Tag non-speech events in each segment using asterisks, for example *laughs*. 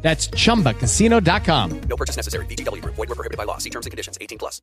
That's chumbacasino.com. No purchase necessary. BGW. Void were prohibited by law. See terms and conditions. 18 plus.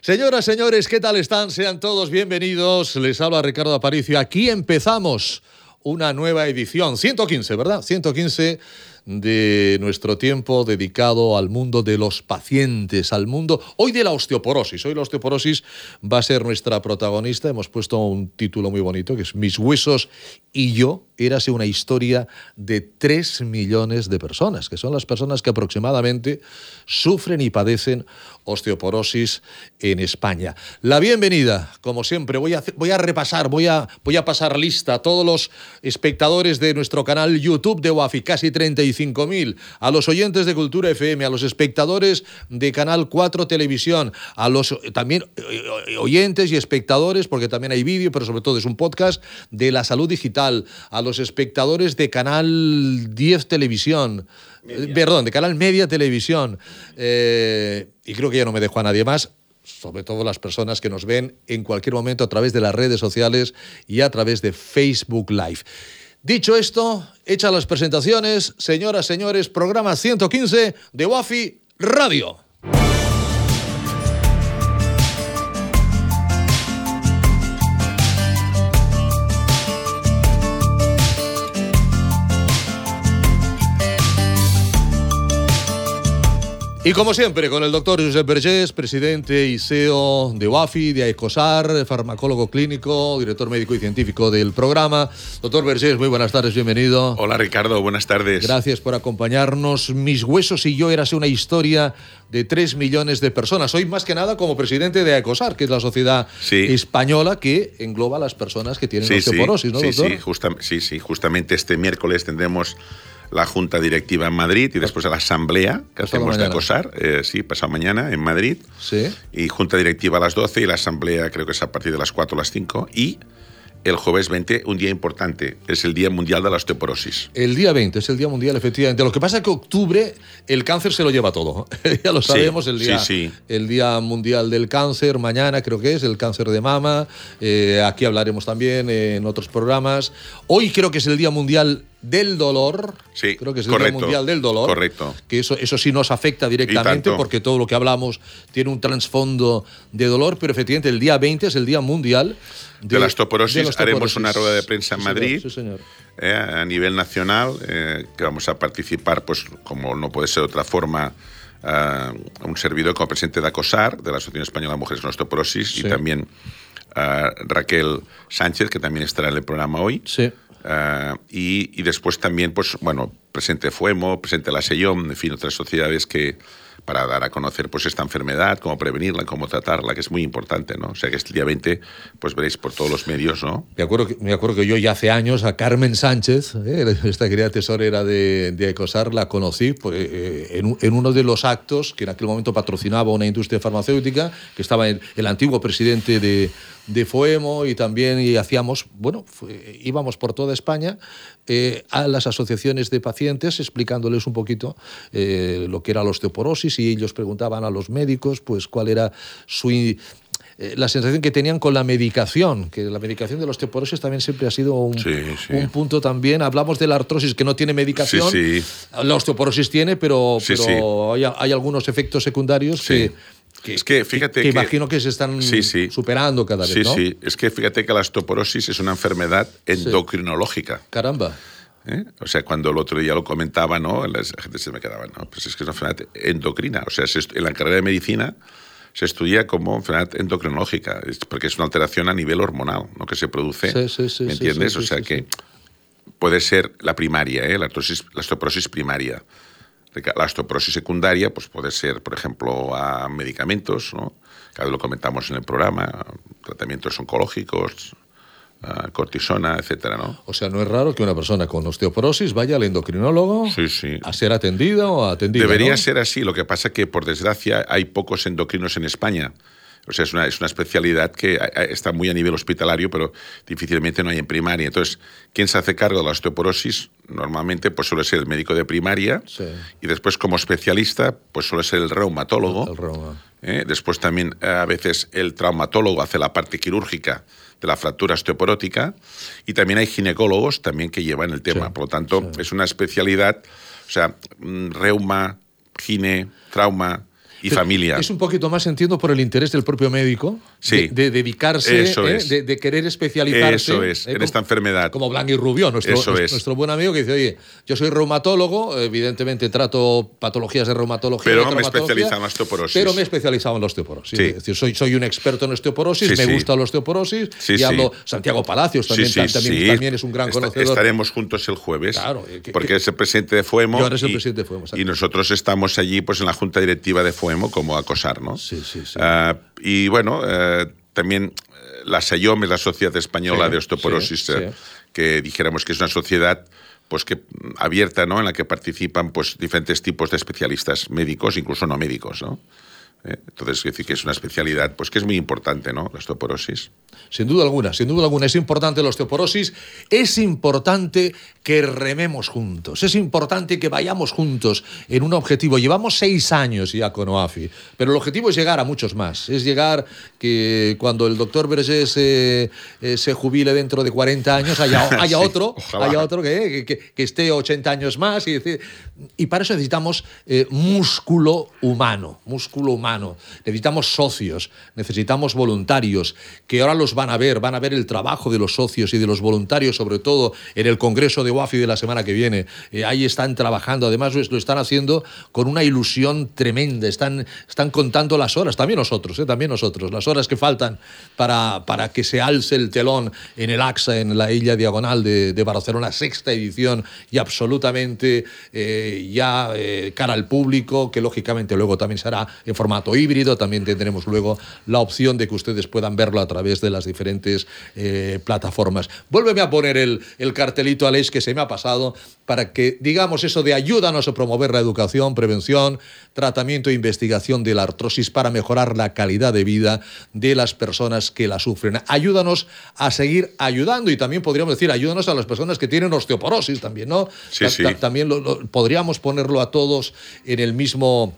Señoras, señores, ¿qué tal están? Sean todos bienvenidos. Les habla Ricardo Aparicio. Aquí empezamos una nueva edición, 115, ¿verdad? 115 de nuestro tiempo dedicado al mundo de los pacientes, al mundo hoy de la osteoporosis. Hoy la osteoporosis va a ser nuestra protagonista. Hemos puesto un título muy bonito que es Mis huesos y yo. Érase una historia de 3 millones de personas, que son las personas que aproximadamente sufren y padecen osteoporosis en España. La bienvenida, como siempre, voy a, voy a repasar, voy a, voy a pasar lista a todos los espectadores de nuestro canal YouTube de WAFI, casi 35.000, a los oyentes de Cultura FM, a los espectadores de Canal 4 Televisión, a los también eh, oyentes y espectadores, porque también hay vídeo, pero sobre todo es un podcast, de la salud digital, a los espectadores de Canal 10 Televisión, eh, perdón, de Canal Media Televisión, eh, y creo que ya no me dejo a nadie más, sobre todo las personas que nos ven en cualquier momento a través de las redes sociales y a través de Facebook Live. Dicho esto, hecha las presentaciones, señoras, señores, programa 115 de WAFI Radio. Y como siempre, con el doctor Josep Vergés, presidente y CEO de UAFI, de AECOSAR, farmacólogo clínico, director médico y científico del programa. Doctor Vergés, muy buenas tardes, bienvenido. Hola Ricardo, buenas tardes. Gracias por acompañarnos. Mis huesos y yo érase una historia de 3 millones de personas. Hoy más que nada como presidente de AECOSAR, que es la sociedad Sí. española que engloba a las personas que tienen Sí, sí, osteoporosis, ¿no, doctor? sí, justa- sí, sí, justamente este miércoles tendremos la Junta Directiva en Madrid y después la Asamblea que Pasado hacemos de acosar, eh, sí, pasado mañana en Madrid. Sí. Y Junta Directiva a las 12 y la Asamblea creo que es a partir de las 4 o las 5. Y el jueves 20, un día importante, es el Día Mundial de la Osteoporosis. El día 20 es el Día Mundial, efectivamente. Lo que pasa es que octubre el cáncer se lo lleva todo. *laughs* ya lo Sí, sabemos, el día, sí, sí. el día Mundial del Cáncer, mañana creo que es, el cáncer de mama. Eh, aquí hablaremos también eh, en otros programas. Hoy creo que es el Día Mundial del Dolor. Sí, creo que es el correcto, Día Mundial del Dolor. correcto. Que eso, eso sí nos afecta directamente porque todo lo que hablamos tiene un trasfondo de dolor, pero efectivamente el día 20 es el Día Mundial De, la osteoporosis, de la haremos osteoporosis. una rueda de prensa en señor, Madrid. sí, señor. eh, a nivel nacional, eh, que vamos a participar, pues como no puede ser de otra forma, a un servidor como presidente de ACOSAR, de la Asociación Española de Mujeres con Osteoporosis, Sí. y también a Raquel Sánchez, que también estará en el programa hoy. Sí. Ah, y, y después también, pues bueno, presente FUEMO, presente la SEIOM, en fin, otras sociedades que para dar a conocer pues esta enfermedad, cómo prevenirla, cómo tratarla, que es muy importante, ¿no? O sea que este día 20, pues veréis por todos los medios, ¿no? Me acuerdo, que, me acuerdo que yo ya hace años a Carmen Sánchez, eh, *laughs* esta querida tesorera de, de Ecosar, la conocí pues, eh, en, en uno de los actos que en aquel momento patrocinaba una industria farmacéutica, que estaba el, el antiguo presidente de, de FOEMO y también y hacíamos, bueno, fue- íbamos por toda España eh, a las asociaciones de pacientes explicándoles un poquito eh, lo que era la osteoporosis y ellos preguntaban a los médicos pues cuál era su... eh, la sensación que tenían con la medicación, que la medicación de la osteoporosis también siempre ha sido un, Sí, sí. un punto también. Hablamos de la artrosis que no tiene medicación, Sí, la osteoporosis tiene, pero, pero Hay, hay algunos efectos secundarios Sí. Que, Es que fíjate que que- imagino que se están Sí, sí. superando cada vez, Sí, ¿no? sí. Es que fíjate que la osteoporosis es una enfermedad endocrinológica. Caramba. ¿eh? O sea, cuando el otro día lo comentaba, ¿no? La gente se me quedaba, no, pues es que es una enfermedad endocrina. O sea, en la carrera de medicina se estudia como enfermedad endocrinológica, porque es una alteración a nivel hormonal, ¿no? Que se produce, Sí, sí, sí, ¿me entiendes? o sea que puede ser la primaria, ¿eh? la osteoporosis primaria. La osteoporosis secundaria, pues puede ser, por ejemplo, a medicamentos, ¿no? Cada vez lo comentamos en el programa, tratamientos oncológicos, cortisona, etcétera, ¿no? O sea, no es raro que una persona con osteoporosis vaya al endocrinólogo Sí, sí. a ser atendida o atendida. Debería ¿no? ser así, lo que pasa que por desgracia hay pocos endocrinos en España. O sea, es una, es una especialidad que está muy a nivel hospitalario, pero difícilmente no hay en primaria. Entonces, ¿quién se hace cargo de la osteoporosis? Normalmente pues suele ser el médico de primaria Sí. y después como especialista pues suele ser el reumatólogo. El reuma. ¿eh? Después también eh, a veces el traumatólogo hace la parte quirúrgica de la fractura osteoporótica y también hay ginecólogos también que llevan el tema. Sí, Por lo tanto, es una especialidad, o sea, mm, reuma, gine, trauma y Pero familia. Es un poquito más, entiendo, por el interés del propio médico Sí. de, de dedicarse, Eso ¿eh? es. de, de querer especializarse. Eso es, ¿eh? en Como- esta enfermedad. Como Blanqui Rubio, nuestro, Eso nuestro, es. nuestro buen amigo que dice, oye, yo soy reumatólogo, evidentemente trato patologías de reumatología. Pero y me especializado en osteoporosis. Pero me he especializado en la osteoporosis. Sí. Es decir, soy, soy un experto en osteoporosis, Sí, me gusta la osteoporosis y hablo, Santiago Palacios también, también, también es un gran Esta- conocedor. Estaremos juntos el jueves. Claro, eh, que- porque que- es el presidente de FUEMO. Yo ahora el y- presidente de FUEMO. Y nosotros estamos allí pues, en la junta directiva de FUEMO como acosar, ¿no? Sí, sí, sí. Ah, y bueno, eh, también eh, la SAIOM es la Sociedad Española Sí, de Osteoporosis, sí, eh, sí. que dijéramos que es una sociedad pues que abierta, ¿no? En la que participan pues diferentes tipos de especialistas médicos, incluso no médicos, ¿no? Eh, Entonces, quiero decir que es una especialidad pues que es muy importante, ¿no? La osteoporosis. Sin duda alguna, sin duda alguna. Es importante la osteoporosis, es importante que rememos juntos, es importante que vayamos juntos en un objetivo. Llevamos seis años ya con OAFI, pero el objetivo es llegar a muchos más. Es llegar que cuando el doctor Vergés eh, eh, se jubile dentro de 40 años, haya, *laughs* haya Sí, otro, ojalá. haya otro que, que- que esté 80 años más. Y, y para eso necesitamos eh, músculo humano, músculo humano. Necesitamos socios, necesitamos voluntarios, que ahora los van a ver, van a ver el trabajo de los socios y de los voluntarios, sobre todo en el Congreso de UAFI de la semana que viene. Eh, ahí están trabajando, además lo, lo están haciendo con una ilusión tremenda, están, están contando las horas, también nosotros, eh, también nosotros, las horas que faltan para, para que se alce el telón en el AXA, en la isla diagonal de, de Barcelona, sexta edición y absolutamente eh, ya eh, cara al público, que lógicamente luego también será en formato híbrido, también tendremos luego la opción de que ustedes puedan verlo a través de las diferentes eh, plataformas. Vuélveme a poner el, el cartelito, Alex, que se me ha pasado, para que digamos eso de ayúdanos a promover la educación, prevención, tratamiento e investigación de la artrosis para mejorar la calidad de vida de las personas que la sufren. Ayúdanos a seguir ayudando y también podríamos decir, ayúdanos a las personas que tienen osteoporosis también, ¿no? Sí, sí. ta- También lo- lo- podríamos ponerlo a todos en el mismo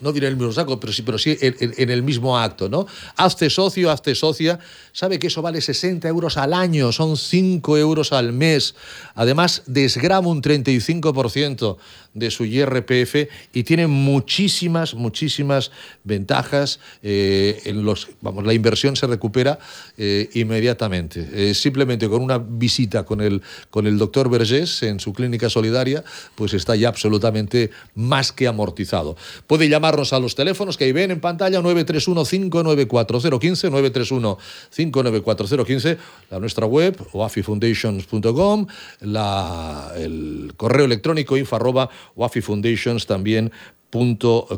no diré el mismo saco, pero sí, pero sí en, el mismo acto, ¿no? Hazte socio, hazte socia. Sabe que eso vale 60 euros al año, son 5 euros al mes. Además, desgrama un 35% de su IRPF y tiene muchísimas, muchísimas ventajas. eh, en los, vamos, la inversión se recupera eh, inmediatamente. Eh, simplemente con una visita con el, con el doctor Vergés en su clínica solidaria, pues está ya absolutamente más que amortizado. Puede llamarnos a los teléfonos que ahí ven en pantalla 931-594-015, 931-594-015, la nuestra web, oafifoundations.com, la, el correo electrónico info arroba oafifoundations también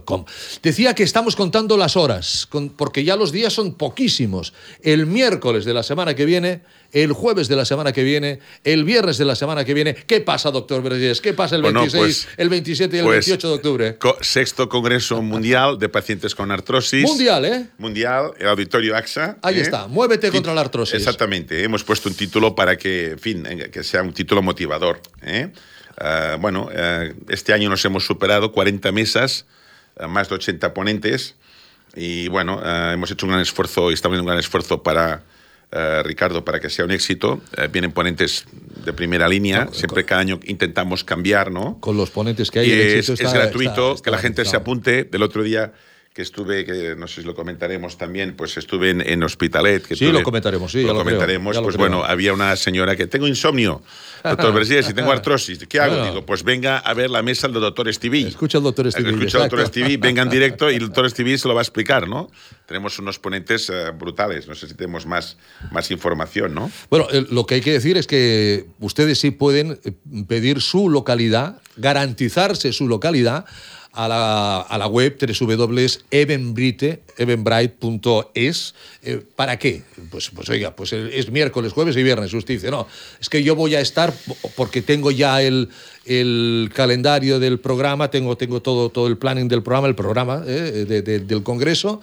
com. Decía que estamos contando las horas, con- porque ya los días son poquísimos. El miércoles de la semana que viene, el jueves de la semana que viene, el viernes de la semana que viene. ¿Qué pasa, doctor Vergés? ¿Qué pasa el Bueno, 26, pues- el 27 y el pues, 28 de octubre? Co- sexto Congreso Mundial de Pacientes con Artrosis. Mundial, ¿eh? Mundial, el Auditorio AXA. Ahí ¿eh? está, muévete contra la artrosis. Exactamente, hemos puesto un título para que, en fin, eh, que sea un título motivador. ¿eh? Ah, bueno, eh, este año nos hemos superado 40 mesas, eh, más de 80 ponentes, y bueno, hemos hecho un gran esfuerzo y estamos haciendo un gran esfuerzo para, Ricardo, para que sea un éxito. Vienen ponentes de primera línea, siempre cada año intentamos cambiar, ¿no? Con los ponentes que hay. Y el es, éxito es está- gratuito, está- que la está gente se apunte. Del otro día que estuve, que no sé si lo comentaremos también, pues estuve en, en Hospitalet. Que Sí, tuve- lo comentaremos, sí, ya lo lo creo, comentaremos. ya lo pues creo. bueno, había una señora que tengo insomnio, doctor Bersies, y tengo *laughs* artrosis. ¿Qué hago? Bueno. Digo, pues venga a ver la mesa del doctor Stevie. Escucha al doctor Stevie, Escucha al doctor. Stevie, venga en directo y el *laughs* doctor Stevie se lo va a explicar, ¿no? Tenemos unos ponentes eh, brutales. No sé si tenemos más, más información, ¿no? Bueno, eh, lo que hay que decir es que ustedes sí pueden eh, pedir su localidad, garantizarse su localidad a la, a la web www.evenbrite, evenbright.es. Eh, ¿Para qué? Pues, pues oiga, pues es miércoles, jueves y viernes. Usted dice, no, es que yo voy a estar porque tengo ya el, el calendario del programa, tengo, tengo todo, todo el planning del programa, el programa eh, de- de- del Congreso,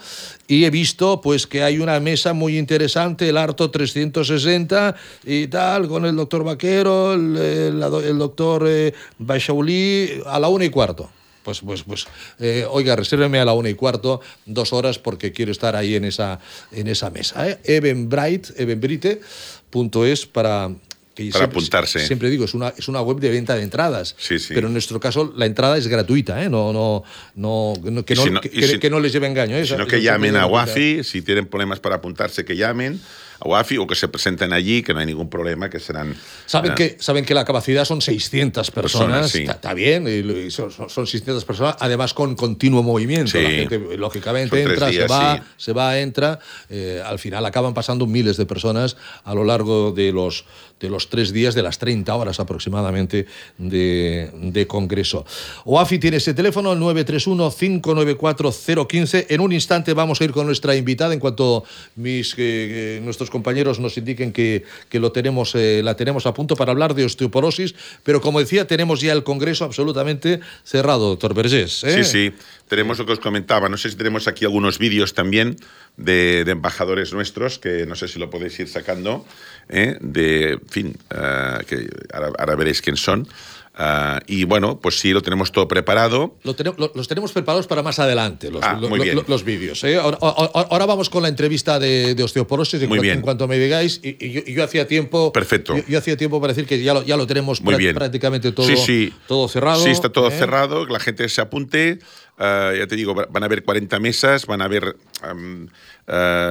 y he visto pues que hay una mesa muy interesante, el Arto 360 y tal, con el doctor Vaquero, el, el, el doctor eh, Bachauli, a la una y cuarto. Pues, pues, pues, eh, oiga, resérveme a la una y cuarto, dos horas, porque quiero estar ahí en esa, en esa mesa. ¿eh? Evenbright, evenbrite.es para... que Para apuntarse. Siempre digo, es una, es una web de venta de entradas. Sí, sí. Pero en nuestro caso la entrada es gratuita, ¿eh? No, no, no, que, no, si no- que, y si- que no les lleve engaño. ¿eh? Sino que llamen a. Wafi, si tienen problemas para apuntarse, que llamen a Wafi o que se presenten allí, que no hay ningún problema, que serán... Saben, que, saben que la capacidad son 600 personas, Personas, sí. está, está bien, y y son, son- son 600 personas, además con continuo movimiento. Sí. La gente, lógicamente, Son entra, días, se va, sí. se va, entra. eh, al final acaban pasando miles de personas a lo largo de los, de los tres días, de las 30 horas aproximadamente de, de congreso. OAFI tiene ese teléfono, el 931-594-015. En un instante vamos a ir con nuestra invitada en cuanto mis, eh, eh, nuestros compañeros nos indiquen que, que lo tenemos, eh, la tenemos a punto para hablar de osteoporosis. Pero como decía, tenemos ya el congreso absolutamente cerrado, doctor Vergés. ¿eh? Sí, sí. Tenemos lo que os comentaba. No sé si tenemos aquí algunos vídeos también de, embajadores nuestros, que no sé si lo podéis ir sacando. ¿eh? De, en fin, eh, ahora, ahora veréis quién son. Ah, y bueno, pues sí, lo tenemos todo preparado. Lo tenemos- lo- los tenemos preparados para más adelante, los, Ah, lo- los vídeos. ¿eh? Ahora, ahora- ahora vamos con la entrevista de, de osteoporosis en, Muy bien. en cuanto me digáis. Y, y yo, hacía tiempo. Perfecto. Yo, yo hacía tiempo para decir que ya lo, ya lo tenemos Muy bien. prácticamente todo, sí, sí. todo cerrado. Sí, está todo ¿eh? cerrado, que la gente se apunte. Ah, ya te digo, va- van a haber 40 mesas, van a haber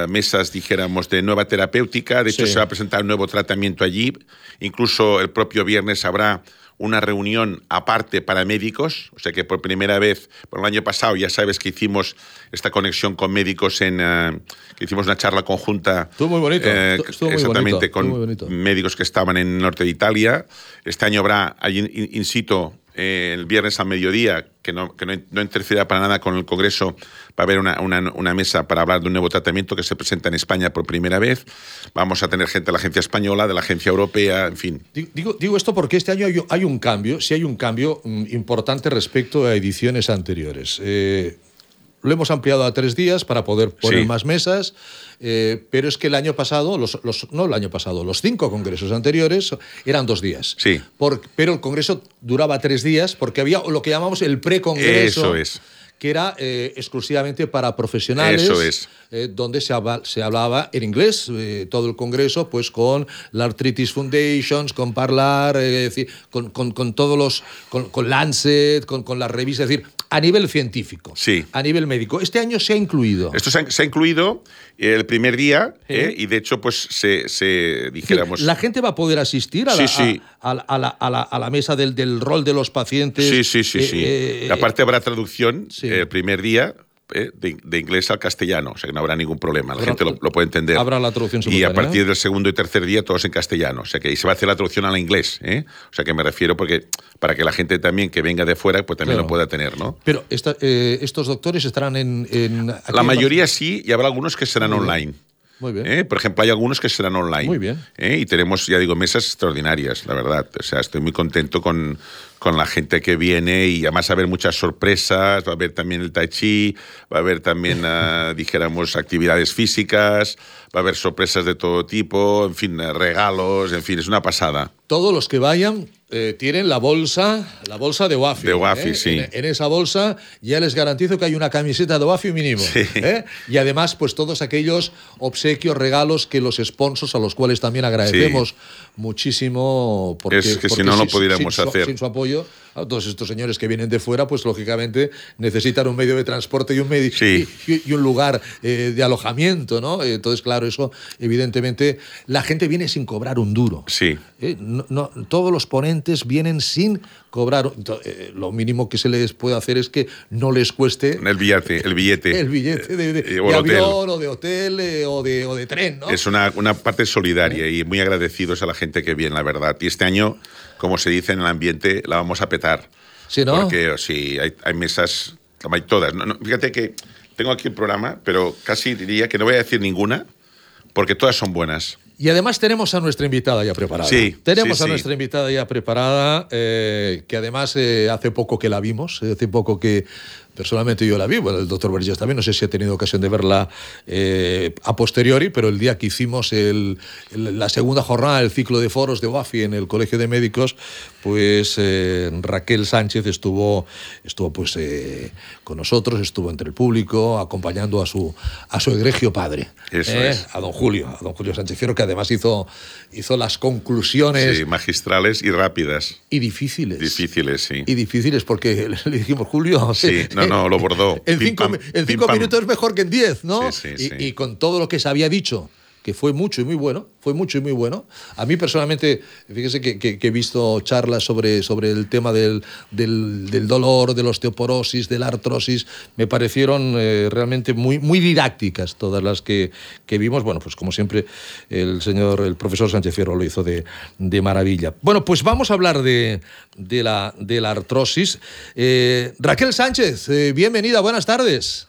mesas, dijéramos, de nueva terapéutica. De hecho, Sí. se va a presentar un nuevo tratamiento allí. Incluso el propio viernes habrá una reunión aparte para médicos, o sea que por primera vez, por el año pasado ya sabes que hicimos esta conexión con médicos en ah, que hicimos una charla conjunta Estuvo muy bonito, eh, muy exactamente bonito, con muy médicos que estaban en el norte de Italia. Este año habrá allí in, in situ eh, el viernes al mediodía, que no, que para nada con el Congreso, va a haber una, mesa para hablar de un nuevo tratamiento que se presenta en España por primera vez. Vamos a tener gente de la agencia española, de la agencia europea, en fin. Di- Digo, digo esto porque este año hay, hay un cambio, sí hay un cambio mm, importante respecto a ediciones anteriores. Eh, lo hemos ampliado a tres días para poder poner Sí. más mesas, eh, pero es que el año pasado, los, los- no el año pasado, los cinco congresos anteriores eran dos días. Sí. Por- pero el congreso duraba tres días porque había lo que llamamos el precongreso. Eso es. Que era eh, exclusivamente para profesionales Eso es. eh, donde se, habla- se hablaba en inglés, eh, todo el congreso, pues con la Arthritis Foundations, con Parlar, es decir, con, con- con todos los, con, con Lancet, con, con las revistas, es decir, a nivel científico, Sí. a nivel médico. Este año se ha incluido. Esto se ha, se ha incluido el primer día ¿eh? y de hecho pues se, se dijéramos... la gente va a poder asistir a la, Sí, sí. A, a la- a la, a la- a la mesa del, del rol de los pacientes. Sí, sí, sí, Eh, sí. eh, aparte habrá traducción eh, el primer día eh, de, de inglés al castellano, o sea que no habrá ningún problema, la Habrá- gente lo, lo puede entender. habrá la traducción Y a partir del segundo y tercer día todos en castellano, o sea que ahí se va a hacer la traducción al inglés, ¿eh? o sea que me refiero porque para que la gente también que venga de fuera pues también Claro. lo pueda tener, ¿no? Pero esta- eh, estos doctores estarán en... La mayoría sí y habrá algunos que serán online. Muy bien. ¿Eh? Por ejemplo, hay algunos que serán online. Muy bien. ¿Eh? Y tenemos, ya digo, mesas extraordinarias, la verdad. O sea, estoy muy contento con, con la gente que viene y además va a haber muchas sorpresas, va a haber también el tai chi, va a haber también, *laughs* ah, dijéramos, actividades físicas, va a haber sorpresas de todo tipo, en fin, eh, regalos, en fin, es una pasada. Todos los que vayan eh, tienen la bolsa, la bolsa de Wafi. De Wafi, ¿eh? sí. En, en esa bolsa ya les garantizo que hay una camiseta de Wafi mínimo. Sí. ¿eh? Y además, pues todos aquellos obsequios, regalos que los sponsors, a los cuales también agradecemos muchísimo. Porque, Es que si no, no pudiéramos su- hacer. Sin su apoyo, a todos estos señores que vienen de fuera, pues lógicamente necesitan un medio de transporte y un, medio, Sí. y, y un lugar eh, de alojamiento, ¿no? Entonces, claro, eso, evidentemente, la gente viene sin cobrar un duro. Sí. Eh, no- no, todos los ponentes vienen sin cobrar. Eh, lo mínimo que se les puede hacer es que no les cueste El billete, el billete. el billete de, de- de o el hotel. avión o de hotel eh, o, de, o de tren, ¿no? Es una, una parte solidaria y muy agradecidos a la gente que viene, la verdad. Y este año, como se dice en el ambiente, la vamos a petar. Sí, ¿no? Porque sí, hay, hay mesas, hay todas. No, no, fíjate que tengo aquí el programa, pero casi diría que no voy a decir ninguna, porque todas son buenas. Y además tenemos a nuestra invitada ya preparada. Sí, tenemos sí, a sí. nuestra invitada ya preparada, eh, que además eh, hace poco que la vimos, hace poco que personalmente yo la vi, el doctor Vergés también, no sé si ha tenido ocasión de verla eh, a posteriori, pero el día que hicimos la segunda jornada del ciclo de foros de WAFI en el Colegio de Médicos, pues eh, Raquel Sánchez estuvo, estuvo pues, eh, con nosotros, estuvo entre el público, acompañando a su, a su egregio padre, Eso eh, es. a don Julio, a don Julio Sánchez Fierro, que además hizo, hizo las conclusiones Sí, magistrales y rápidas. y difíciles. Difíciles, sí. Y difíciles porque *laughs* le dijimos, Julio, Sí, no, no, lo bordó. En Pim, cinco, pam, en pim, cinco pam. minutos es mejor que en diez, ¿no? Sí, sí, y, sí. y con todo lo que se había dicho, que fue mucho y muy bueno, fue mucho y muy bueno. A mí personalmente, fíjese que, que- he visto charlas sobre, sobre el tema del, del, del dolor, de la osteoporosis, de la artrosis, me parecieron eh, realmente muy, muy didácticas todas las que, que vimos. Bueno, pues como siempre, el señor, el profesor Sánchez Fierro lo hizo de, de maravilla. Bueno, pues vamos a hablar de, de, la, de la artrosis. Eh, Raquel Sánchez, eh, bienvenida, buenas tardes.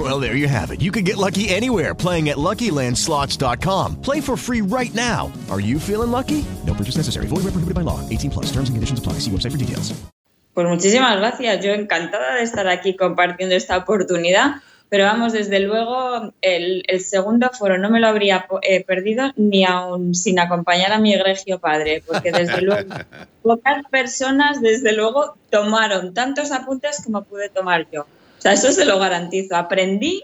Well, there you have it. You can get lucky anywhere playing at LuckyLandSlots.com. Play for free right now. Are you feeling lucky? No purchase necessary. Void where prohibited by law. 18 plus. Terms and conditions apply. See website for details. Pues muchísimas gracias. Yo encantada de estar aquí compartiendo esta oportunidad. Pero vamos, desde luego, el, el segundo foro no me lo habría eh, perdido ni aun sin acompañar a mi egregio padre, porque desde *laughs* luego pocas personas, desde luego, tomaron tantos apuntes como pude tomar yo. O sea, eso se lo garantizo. Aprendí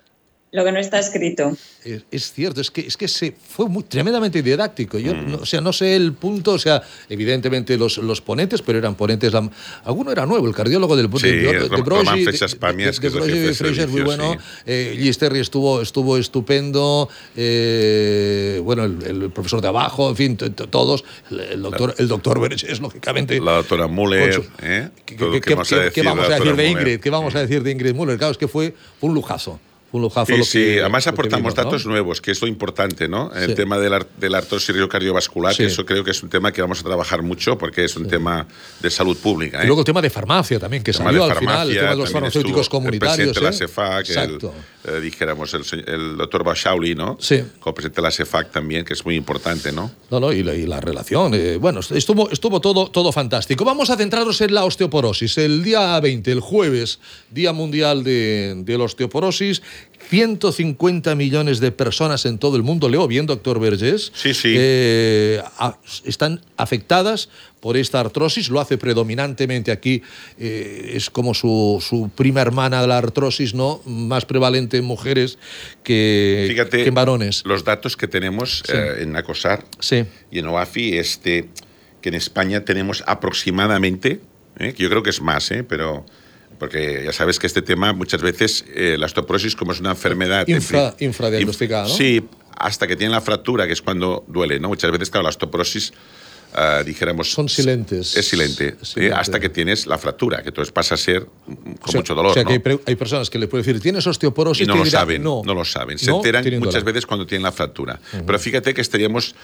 lo que no está escrito. Es, es cierto, es que, es que se fue muy, tremendamente didáctico. Yo, Mm. no, o sea, no sé el punto, o sea, evidentemente los, los ponentes, pero eran ponentes. la- alguno era nuevo, el cardiólogo del Sí, de, de, de- Freixas de- de- de jefe de Freixas, muy bueno. sí. Eh, estuvo, estuvo estupendo. eh, bueno, el, el profesor de abajo, en fin, t- t- todos. El, el doctor, el doctor Vergés, lógicamente. La doctora Müller, ¿eh? ¿Qué, vamos a qué- decir qué vamos de la de. Ingrid? ¿Qué vamos a decir de Ingrid Müller? Claro, es que fue, fue un lujazo. Fue un lujazo Sí, sí, además aportamos vimos, ¿no? datos nuevos, que es lo importante, ¿no? El tema de la, de la artrosis cardiovascular, Sí. que eso creo que es un tema que vamos a trabajar mucho porque es un tema de salud pública. Y ¿eh? luego el tema de farmacia también, que salió al final, el tema de los farmacéuticos comunitarios. El presidente de la ¿eh? El, Exacto. eh, dijéramos, el, el doctor Bachauli, ¿no? Sí. Como presidente de la CEFAC también, que es muy importante, ¿no? No, no, y la, y la relación. eh, bueno, estuvo, estuvo todo, todo fantástico. Vamos a centrarnos en la osteoporosis. El día 20, el jueves, Día Mundial de, de la Osteoporosis. 150 millones de personas en todo el mundo, leo bien, doctor Vergés, Sí, sí. eh, a- están afectadas por esta artrosis. Lo hace predominantemente aquí, eh, es como su, su prima hermana de la artrosis, ¿no? Más prevalente en mujeres que, Fíjate que en varones. los datos que tenemos Sí. eh, en ACOSAR y en OAFI, este, que en España tenemos aproximadamente, ¿eh? que yo creo que es más, ¿eh? pero porque ya sabes que este tema muchas veces eh, la osteoporosis como es una enfermedad Infra- en infradiagnosticada, ¿no? Sí, hasta que tiene la fractura, que es cuando duele, ¿no? Muchas veces, claro, la osteoporosis ah, dijéramos Son silentes. Es silente, Es ¿eh? silente. hasta que tienes la fractura, que entonces pasa a ser con O sea- mucho dolor, O sea, ¿no? que hay, hay personas que le pueden decir, ¿tienes osteoporosis? Y no lo saben, no, lo saben. Se No, enteran muchas dolor. veces cuando tienen la fractura. Pero fíjate que estaríamos,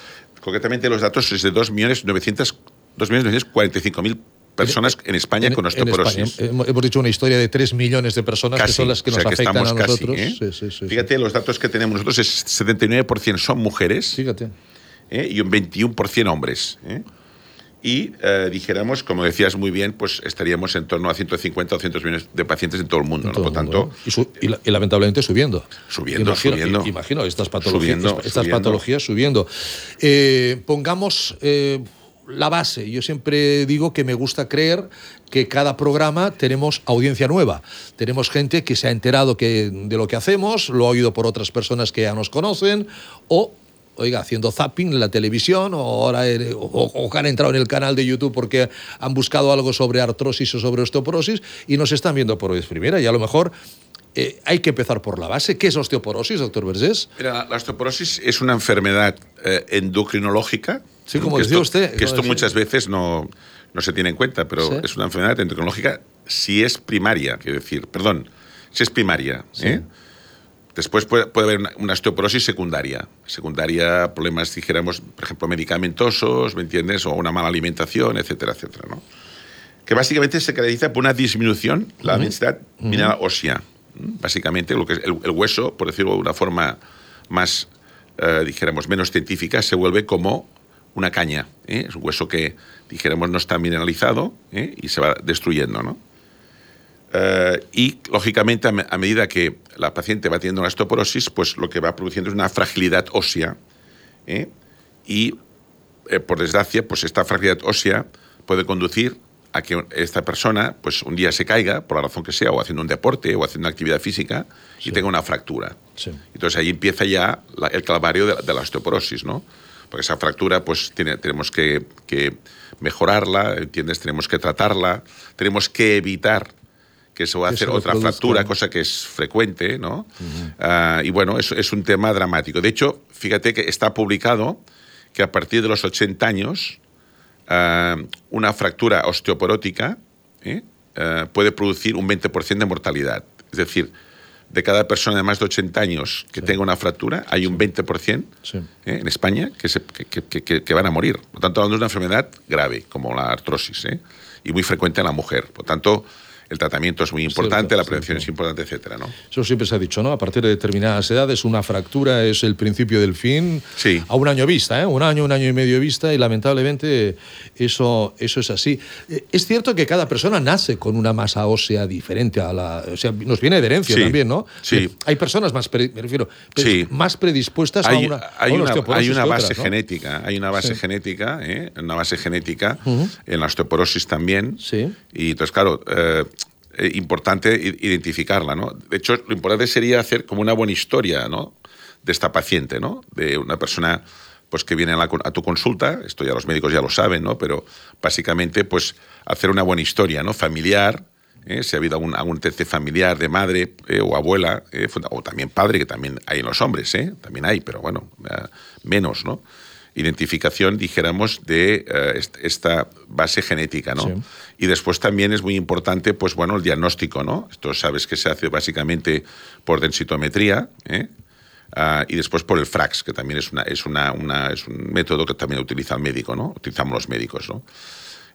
concretamente los datos es de 2.900 2.945.000 personas en España En- con en osteoporosis. España. Hemos, dicho una historia de 3 millones de personas que son las que o nos sea, que afectan a casi, nosotros. ¿eh? Sí, sí, sí, sí. Fíjate, los datos que tenemos nosotros es 79% son mujeres Fíjate. ¿eh? y un 21% hombres. ¿eh? y dijéramos, como decías muy bien, pues estaríamos en torno a 150 o 200 millones de pacientes en todo el mundo. Por el mundo, tanto, y, su- y la- y lamentablemente subiendo. Subiendo, imagino, subiendo. Imagino estas patologías, Subiendo, estas subiendo. patologías subiendo. Pongamos la base. Yo siempre digo que me gusta creer que cada programa tenemos audiencia nueva. Tenemos gente que se ha enterado que, de lo que hacemos, lo ha oído por otras personas que ya nos conocen o oiga, haciendo zapping en la televisión o, ahora, o, han entrado en el canal de YouTube porque han buscado algo sobre artrosis o sobre osteoporosis y nos están viendo por vez primera y a lo mejor eh, hay que empezar por la base. ¿Qué es osteoporosis, doctor Vergés? La osteoporosis es una enfermedad eh, endocrinológica. Sí, como que decía esto, usted, Que esto muchas veces no, no se tiene en cuenta, pero Sí. es una enfermedad endocrinológica si es primaria, quiero decir, perdón, si es primaria. ¿eh? Después puede, puede haber una, una osteoporosis secundaria. Secundaria, problemas, dijéramos, por ejemplo, medicamentosos, ¿me entiendes? O una mala alimentación, etcétera, etcétera, ¿no? Que básicamente se caracteriza por una disminución, la densidad mineral ósea. Básicamente, lo que es el, el hueso, por decirlo de una forma más, eh, dijéramos, menos científica, se vuelve como una caña. ¿eh? Es un hueso que, dijéramos, no está mineralizado ¿eh? y se va destruyendo, ¿no? Eh, y, lógicamente, a, me- a medida que la paciente va teniendo una osteoporosis, pues lo que va produciendo es una fragilidad ósea. ¿eh? Y, por desgracia, pues esta fragilidad ósea puede conducir a que esta persona, pues un día se caiga, por la razón que sea, o haciendo un deporte, o haciendo una actividad física, y tenga una fractura. Sí. Entonces ahí empieza ya la- el calvario de la, de la osteoporosis, ¿no? Porque esa fractura, pues tiene- tenemos que, que mejorarla, ¿entiendes? Tenemos que tratarla, tenemos que evitar que se va a hacer otra fractura, cosa que es frecuente, ¿no? Ah, y bueno, es, es un tema dramático. De hecho, fíjate que está publicado que a partir de los 80 años, ah, una fractura osteoporótica ¿eh? Ah, puede producir un 20% de mortalidad. Es decir, de cada persona de más de 80 años que tenga una fractura, hay un 20% Sí. ¿eh? en España que, se- que- que- que- que van a morir. Por lo tanto, hablando de una enfermedad grave, como la artrosis, ¿eh? y muy frecuente en la mujer. Por tanto, el tratamiento es muy importante, Cierto, la prevención cierto. es importante, etcétera, ¿no? Eso siempre se ha dicho, ¿no? A partir de determinadas edades, una fractura es el principio del fin. Sí. A un año vista, ¿eh? Un año, un año y medio vista, y lamentablemente eso, eso es así. Eh, Es cierto que cada persona nace con una masa ósea diferente a la. O sea, nos viene de herencia Sí, también, ¿no? sí. Eh, Hay personas más, pre- me refiero, Sí. más predispuestas a hay, una, a hay una una, osteoporosis hay una base otras, ¿no? genética, hay una base genética, ¿eh? una base genética en la osteoporosis también. Sí. Y entonces, claro, eh, eh, importante identificarla, ¿no? De hecho, lo importante sería hacer como una buena historia, ¿no? De esta paciente, ¿no? De una persona pues que viene a, la a tu consulta, esto ya los médicos ya lo saben, ¿no? Pero básicamente, pues hacer una buena historia, ¿no? Familiar, ¿eh? si ha habido algún, algún TC familiar de madre eh, o abuela, eh, o también padre, que también hay en los hombres, ¿eh? también hay, pero bueno, menos, ¿no? Identificación, dijéramos, de eh, est- esta base genética, ¿no? Sí. Y después también es muy importante, pues bueno, el diagnóstico, ¿no? Esto sabes que se hace básicamente por densitometría, ¿eh? Ah, y después por el FRAX, que también es, una, es, una, una- es un método que también utiliza el médico, ¿no? Utilizamos los médicos, ¿no?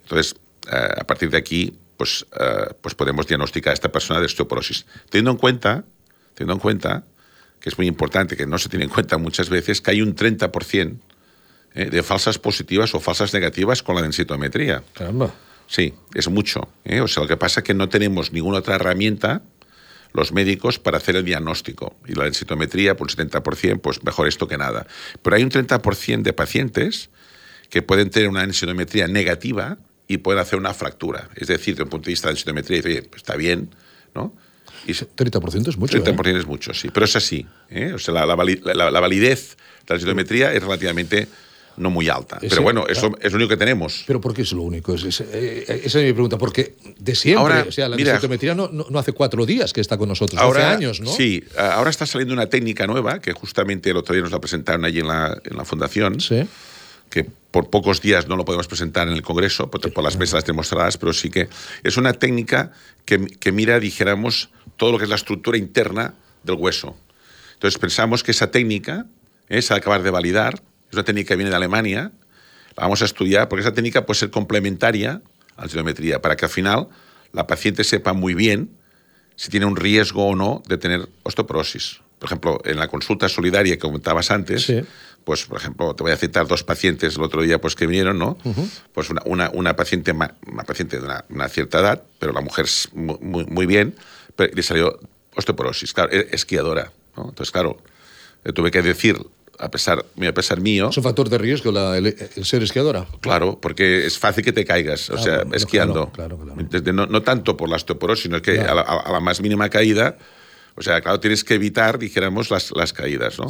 Entonces, eh, a partir de aquí, pues, eh, pues podemos diagnosticar a esta persona de osteoporosis. Teniendo en cuenta, teniendo en cuenta, que es muy importante, que no se tiene en cuenta muchas veces, que hay un 30% eh, de falsas positivas o falsas negativas con la densitometría. Caramba. Sí, es mucho. ¿eh? O sea, lo que pasa es que no tenemos ninguna otra herramienta, los médicos, para hacer el diagnóstico. Y la densitometría, por un 70%, pues mejor esto que nada. Pero hay un 30% de pacientes que pueden tener una densitometría negativa y pueden hacer una fractura. Es decir, desde un punto de vista de densitometría, oye, pues está bien, ¿no? Y se- 30% es mucho. 30% ¿eh? es mucho, sí. Pero es así. ¿eh? O sea, la, la vali- la- la validez de la densitometría es relativamente no muy alta. Ese- Pero bueno, eso es lo único que tenemos. Pero ¿por qué es lo único? Es- es- eh, esa es mi pregunta. Porque de siempre, Ahora, o sea, la mira, no, no, hace cuatro días que está con nosotros, hace años, ¿no? Sí, ahora está saliendo una técnica nueva que justamente el otro día nos la presentaron allí en la, en la fundación. Sí. que por pocos días no lo podemos presentar en el Congreso, por, por las mesas demostradas, pero sí que es una técnica que, que mira, dijéramos, todo lo que es la estructura interna del hueso. Entonces pensamos que esa técnica eh, va a acabar de validar, es una técnica que viene de Alemania, la vamos a estudiar, porque esa técnica puede ser complementaria a la geometría, para que al final la paciente sepa muy bien si tiene un riesgo o no de tener osteoporosis. Por ejemplo, en la consulta solidaria que comentabas antes, Sí. pues por ejemplo, te voy a citar dos pacientes el otro día pues que vinieron, ¿no? Pues una, una, una paciente, una paciente de una, una cierta edad, pero la mujer es muy, muy, bien, pero le salió osteoporosis, claro, es esquiadora, ¿no? Entonces, claro, tuve que decir, a pesar, a pesar mío, Es un factor de riesgo la- el, el ser esquiadora. Claro, porque es fácil que te caigas, o Claro, sea, esquiando. claro, claro. Desde- no, no tanto por la osteoporosis, sino que Claro. a, la, a la más mínima caída, o sea, claro, tienes que evitar, dijéramos, las, las caídas, ¿no?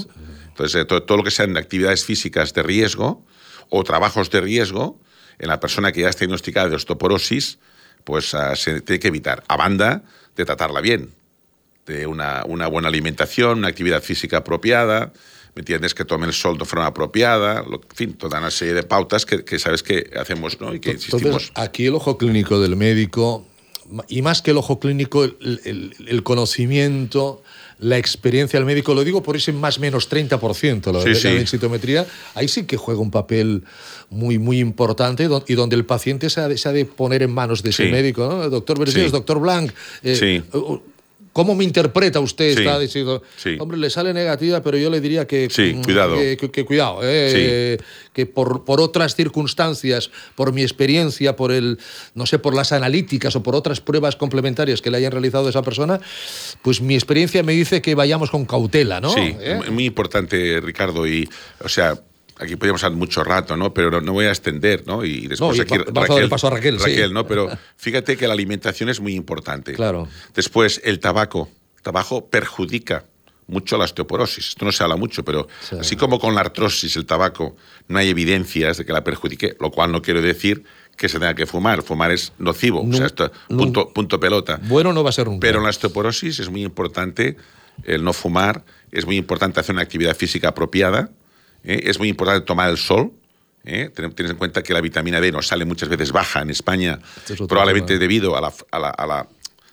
Entonces, eh, todo, todo lo que sean actividades físicas de riesgo o trabajos de riesgo en la persona que ya está diagnosticada de osteoporosis, pues ah, se tiene que evitar, a banda de tratarla bien de una, una buena alimentación, una actividad física apropiada, ¿me entiendes? Que tome el sol de forma apropiada, lo- en fin, toda una serie de pautas que, que sabes que hacemos, ¿no? Y que insistimos. Entonces, aquí el ojo clínico del médico, y más que el ojo clínico, el, el- el conocimiento, la experiencia del médico, lo digo por ese más o menos 30%, la, Sí, la sí. densitometría, ahí sí que juega un papel muy, muy importante y donde el paciente se ha de, se ha de poner en manos de ese Sí. médico, ¿no? Doctor Sí. doctor Blanc, eh, Sí. ¿Cómo me interpreta usted? Sí. Está diciendo, Sí. hombre, le sale negativa, pero yo le diría que, Sí, mm, cuidado. que, que- que cuidado, eh, que por, por otras circunstancias, por mi experiencia, por el, no sé, por las analíticas o por otras pruebas complementarias que le hayan realizado a esa persona, pues mi experiencia me dice que vayamos con cautela, ¿no? Sí, ¿Eh? muy importante, Ricardo, y, o sea, aquí podríamos hablar mucho rato, ¿no? Pero no, no voy a extender, ¿no? Y después No, y aquí va- vamos a paso a Raquel, sí. ¿no? Pero fíjate que la alimentación es muy importante. Claro. Después, el tabaco. El tabaco perjudica mucho la osteoporosis. Esto no se habla mucho, pero Sí. así como con la artrosis, el tabaco, no hay evidencias de que la perjudique, lo cual no quiere decir que se tenga que fumar. Fumar es nocivo, o Nun- sea, esto, nun- punto, punto pelota. Bueno no va a ser nunca. Pero en la osteoporosis es muy importante el no fumar, es muy importante hacer una actividad física apropiada, ¿eh? es muy importante tomar el sol. ¿eh? Tienes en cuenta que la vitamina D nos sale muchas veces baja en España, Este es probablemente tema. debido a la, a la- a la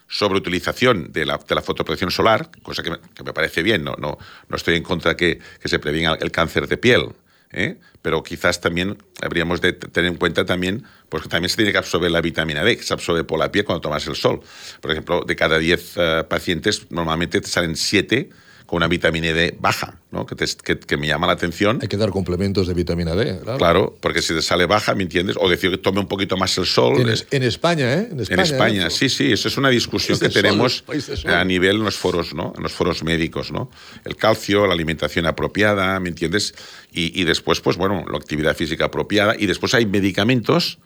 sobreutilización de la, de la fotoprotección solar, cosa que me, que me parece bien, no, no, no estoy en contra de que, que se prevenga el cáncer de piel. ¿eh? Pero quizás también habríamos de tener en cuenta también pues que también se tiene que absorber la vitamina D, que se absorbe por la piel cuando tomas el sol. Por ejemplo, de cada 10 eh, pacientes, normalmente te salen 7 con una vitamina D baja, ¿no? que, te- que- que me llama la atención. Hay que dar complementos de vitamina D, claro. Claro, porque si te sale baja, ¿me entiendes? O decir que tome un poquito más el sol. En, es- en España, ¿eh? En España, en España, ¿eh? sí, sí, eso es una discusión que sol, tenemos a nivel en los foros, ¿no? En los foros médicos, ¿no? El calcio, la alimentación apropiada, ¿me entiendes? Y, y después, pues bueno, la actividad física apropiada. Y después hay medicamentos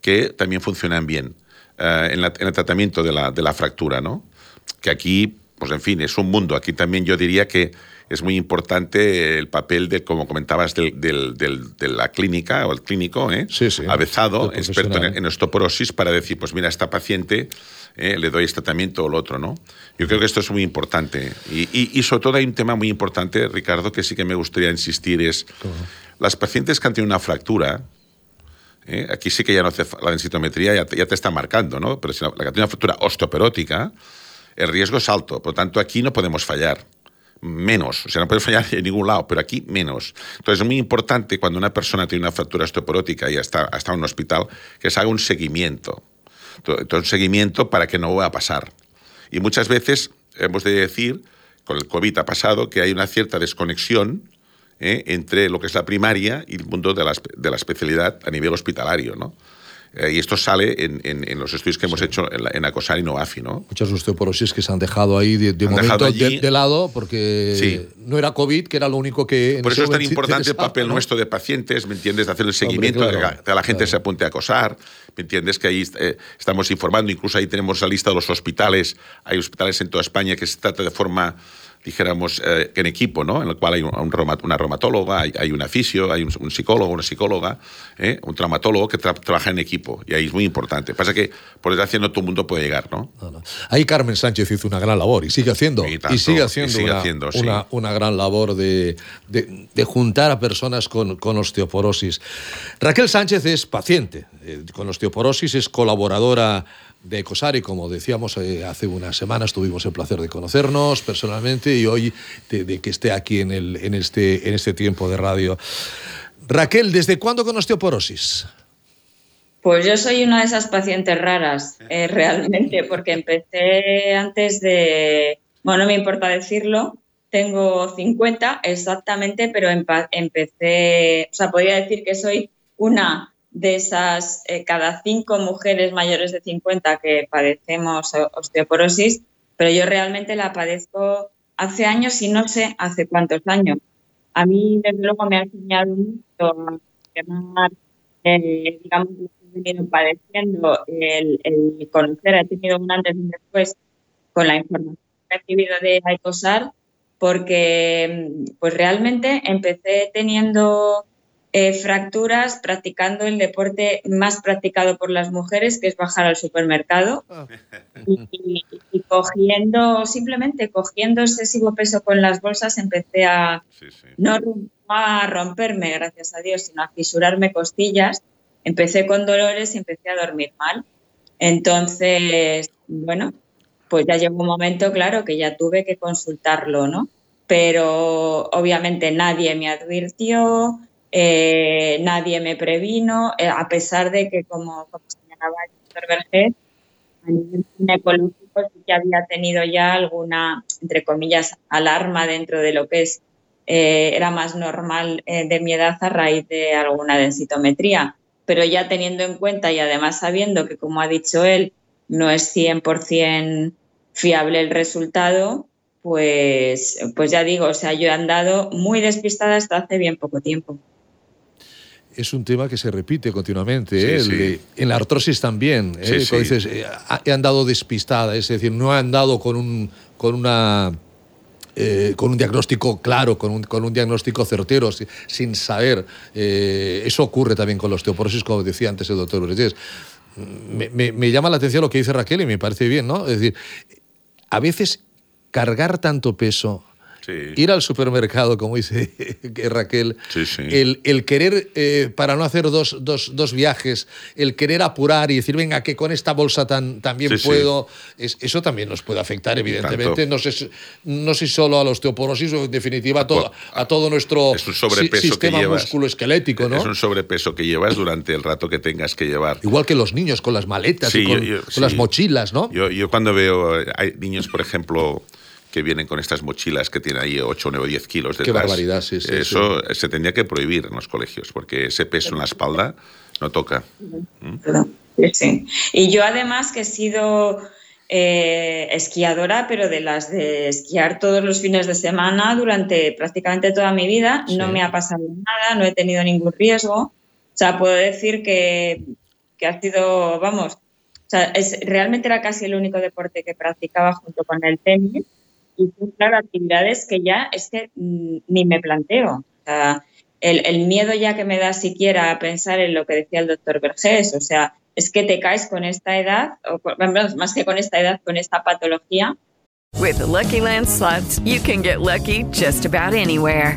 que también funcionan bien eh, en, la- en el tratamiento de la, de la fractura, ¿no? Que aquí, pues en fin, es un mundo. Aquí también yo diría que es muy importante el papel de, como comentabas, del, del- del- de la clínica o el clínico, ¿eh? Sí, sí. avezado, experto en, osteoporosis, para decir, pues mira, a esta paciente eh, le doy este tratamiento o el otro, ¿no? Yo creo que esto es muy importante. Y, y- y sobre todo hay un tema muy importante, Ricardo, que sí que me gustaría insistir, es las pacientes que han tenido una fractura, ¿eh? aquí sí que ya no hace la densitometría, ya te, ya te está marcando, ¿no? Pero si la, la que tiene una fractura osteoperótica, el riesgo es alto. Por lo tanto, aquí no podemos fallar. Menos. O sea, no podemos fallar en ningún lado, pero aquí menos. Entonces, es muy importante cuando una persona tiene una fractura osteoporótica y está, ha estado en un hospital, que se haga un seguimiento. To- to- Un seguimiento para que no vuelva a pasar. Y muchas veces hemos de decir, con el COVID ha pasado, que hay una cierta desconexión ¿eh? entre lo que es la primaria y el mundo de la, de la especialidad a nivel hospitalario, ¿no? Eh, y esto sale en, en- en los estudios que hemos hecho en, la, en ACOSAR y NOAFI, ¿no? Muchas osteoporosis que se han dejado ahí de, de Han momento dejado allí. de, de lado porque Sí. no era COVID, que era lo único que... Por eso es tan importante el papel ¿no? nuestro de pacientes, ¿me entiendes? De hacer el seguimiento, claro, de que que la gente claro. se apunte a acosar, ¿me entiendes? Que ahí eh, estamos informando, incluso ahí tenemos la lista de los hospitales, hay hospitales en toda España que se trata de forma, dijéramos, eh, en equipo, ¿no? En el cual hay un, un una reumatóloga, hay, hay una fisio, hay un, un psicólogo, una psicóloga, ¿eh? un traumatólogo que tra- trabaja en equipo, y ahí es muy importante. Pasa que, por desgracia, no todo el mundo puede llegar, ¿no? No, no. Ahí Carmen Sánchez hizo una gran labor y sigue haciendo. Y Y, tanto, sigue y haciendo, sigue una, haciendo, sí. una- una gran labor de, de- de juntar a personas con, con osteoporosis. Raquel Sánchez es paciente eh, con osteoporosis, es colaboradora de Ecosari, como decíamos eh, hace unas semanas tuvimos el placer de conocernos personalmente y hoy de, de que esté aquí en, el, en, este, en este tiempo de radio. Raquel, ¿desde cuándo con osteoporosis? Pues yo soy una de esas pacientes raras, eh, *laughs* realmente, porque empecé antes de, bueno, no me importa decirlo, tengo 50 exactamente, pero empecé, o sea, podría decir que soy una de esas eh, cada cinco mujeres mayores de 50 que padecemos osteoporosis, pero yo realmente la padezco hace años y no sé hace cuántos años. A mí, desde luego, me ha enseñado mucho a eh, digamos, he venido padeciendo, el, el conocer, he tenido un antes y un después con la información que he recibido de Ecosar, porque pues realmente empecé teniendo eh, fracturas practicando el deporte más practicado por las mujeres, que es bajar al supermercado, y, y- y cogiendo, simplemente cogiendo excesivo peso con las bolsas, empecé a no a romperme, gracias a Dios, sino a fisurarme costillas. Empecé con dolores y empecé a dormir mal. Entonces, bueno, pues ya llegó un momento, claro, que ya tuve que consultarlo, ¿no? Pero obviamente nadie me advirtió, eh, nadie me previno, eh, a pesar de que, como, señalaba el doctor Vergés, a nivel ginecológico sí que había tenido ya alguna, entre comillas, alarma dentro de lo que es, eh, era más normal de mi edad a raíz de alguna densitometría. Pero ya teniendo en cuenta y además sabiendo que, como ha dicho él, no es 100% fiable el resultado, pues, pues ya digo, o sea, yo he andado muy despistada hasta hace bien poco tiempo. Es un tema que se repite continuamente. Sí, ¿eh? El sí. de- en la artrosis también. ¿eh? Sí, dices, eh, he andado despistada, es decir, no he andado con un, con una. eh, con un diagnóstico claro, con un, con un diagnóstico certero, si- sin saber. Eh, eso ocurre también con la osteoporosis, como decía antes el doctor Breges. Me, me- me llama la atención lo que dice Raquel y me parece bien, ¿no? Es decir, a veces cargar tanto peso, ir al supermercado, como dice que *laughs* Raquel, El, el querer, eh, para no hacer dos, dos- dos viajes, el querer apurar y decir, venga, que con esta bolsa tan, también puedo, es- eso también nos puede afectar, evidentemente, no sé, no sé solo a la osteoporosis o en definitiva a todo, a todo nuestro Es un sobrepeso sistema musculoesquelético, ¿no? Es un sobrepeso que llevas durante el rato que tengas que llevar. Igual que los niños con las maletas y con, yo- yo- con las mochilas, ¿no? Yo, yo cuando veo, eh, hay niños, por ejemplo, que vienen con estas mochilas que tienen ahí 8, 9, 10 kilos de Qué barbaridad, sí, sí, Eso se tendría que prohibir en los colegios, porque ese peso en la espalda no toca. Sí, sí. Y yo además que he sido eh, esquiadora, pero de las de esquiar todos los fines de semana durante prácticamente toda mi vida, no me ha pasado nada, no he tenido ningún riesgo. O sea, puedo decir que, que ha sido, vamos, o sea, es, realmente era casi el único deporte que practicaba junto con el tenis. Y claro, actividades que ya es que mm, ni me planteo. O sea, el, el miedo ya que me da siquiera a pensar en lo que decía el doctor Vergés, o sea, es que te caes con esta edad, o con- más que con esta edad, con esta patología, With the Lucky Land slots, you can get lucky just about anywhere.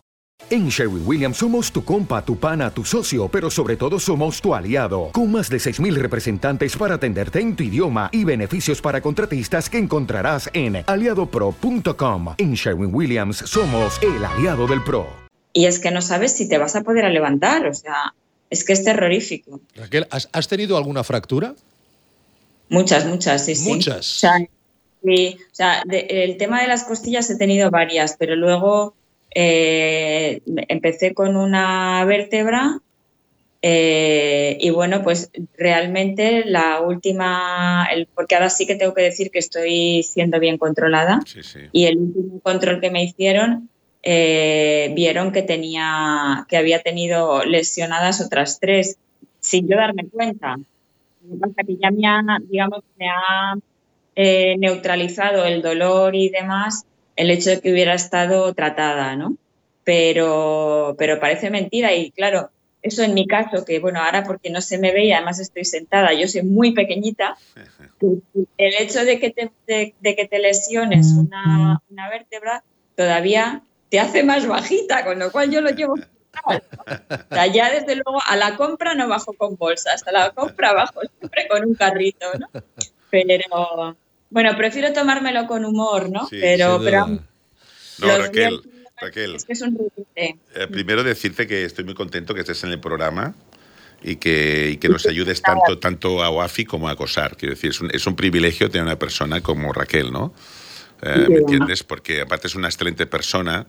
En Sherwin Williams somos tu compa, tu pana, tu socio, pero sobre todo somos tu aliado, con más de 6.000 representantes para atenderte en tu idioma y beneficios para contratistas que encontrarás en aliadopro.com. En Sherwin Williams somos el aliado del PRO. y es que no sabes si te vas a poder levantar, o sea, es que es terrorífico. Raquel, ¿has, has tenido alguna fractura? Muchas, muchas, sí, sí. Muchas. O sea, sí, o sea, de- el tema de las costillas he tenido varias, pero luego eh, empecé con una vértebra eh, y bueno, pues realmente la última, el, porque ahora sí que tengo que decir que estoy siendo bien controlada y el último control que me hicieron eh, vieron que tenía, que había tenido lesionadas otras tres sin yo darme cuenta. Que ya me ha, digamos, me ha eh, neutralizado el dolor y demás el hecho de que hubiera estado tratada, ¿no? Pero, pero parece mentira y claro, eso en mi caso, que bueno, ahora porque no se me ve y además estoy sentada, yo soy muy pequeñita, *laughs* el hecho de que te, de, de que te lesiones una, una vértebra todavía te hace más bajita, con lo cual yo lo llevo *laughs* O sea, ya desde luego a la compra no bajo con bolsas, a la compra bajo siempre con un carrito, ¿no? Pero bueno, prefiero tomármelo con humor, ¿no? Sí, pero, pero. No, Raquel, días- Raquel. es que es un. Eh, primero decirte que estoy muy contento que estés en el programa y que, y que nos ayudes tanto, tanto a OAFI como a COSAR. Quiero decir, es un, es un privilegio tener una persona como Raquel, ¿no? Eh, ¿Me entiendes? Porque aparte es una excelente persona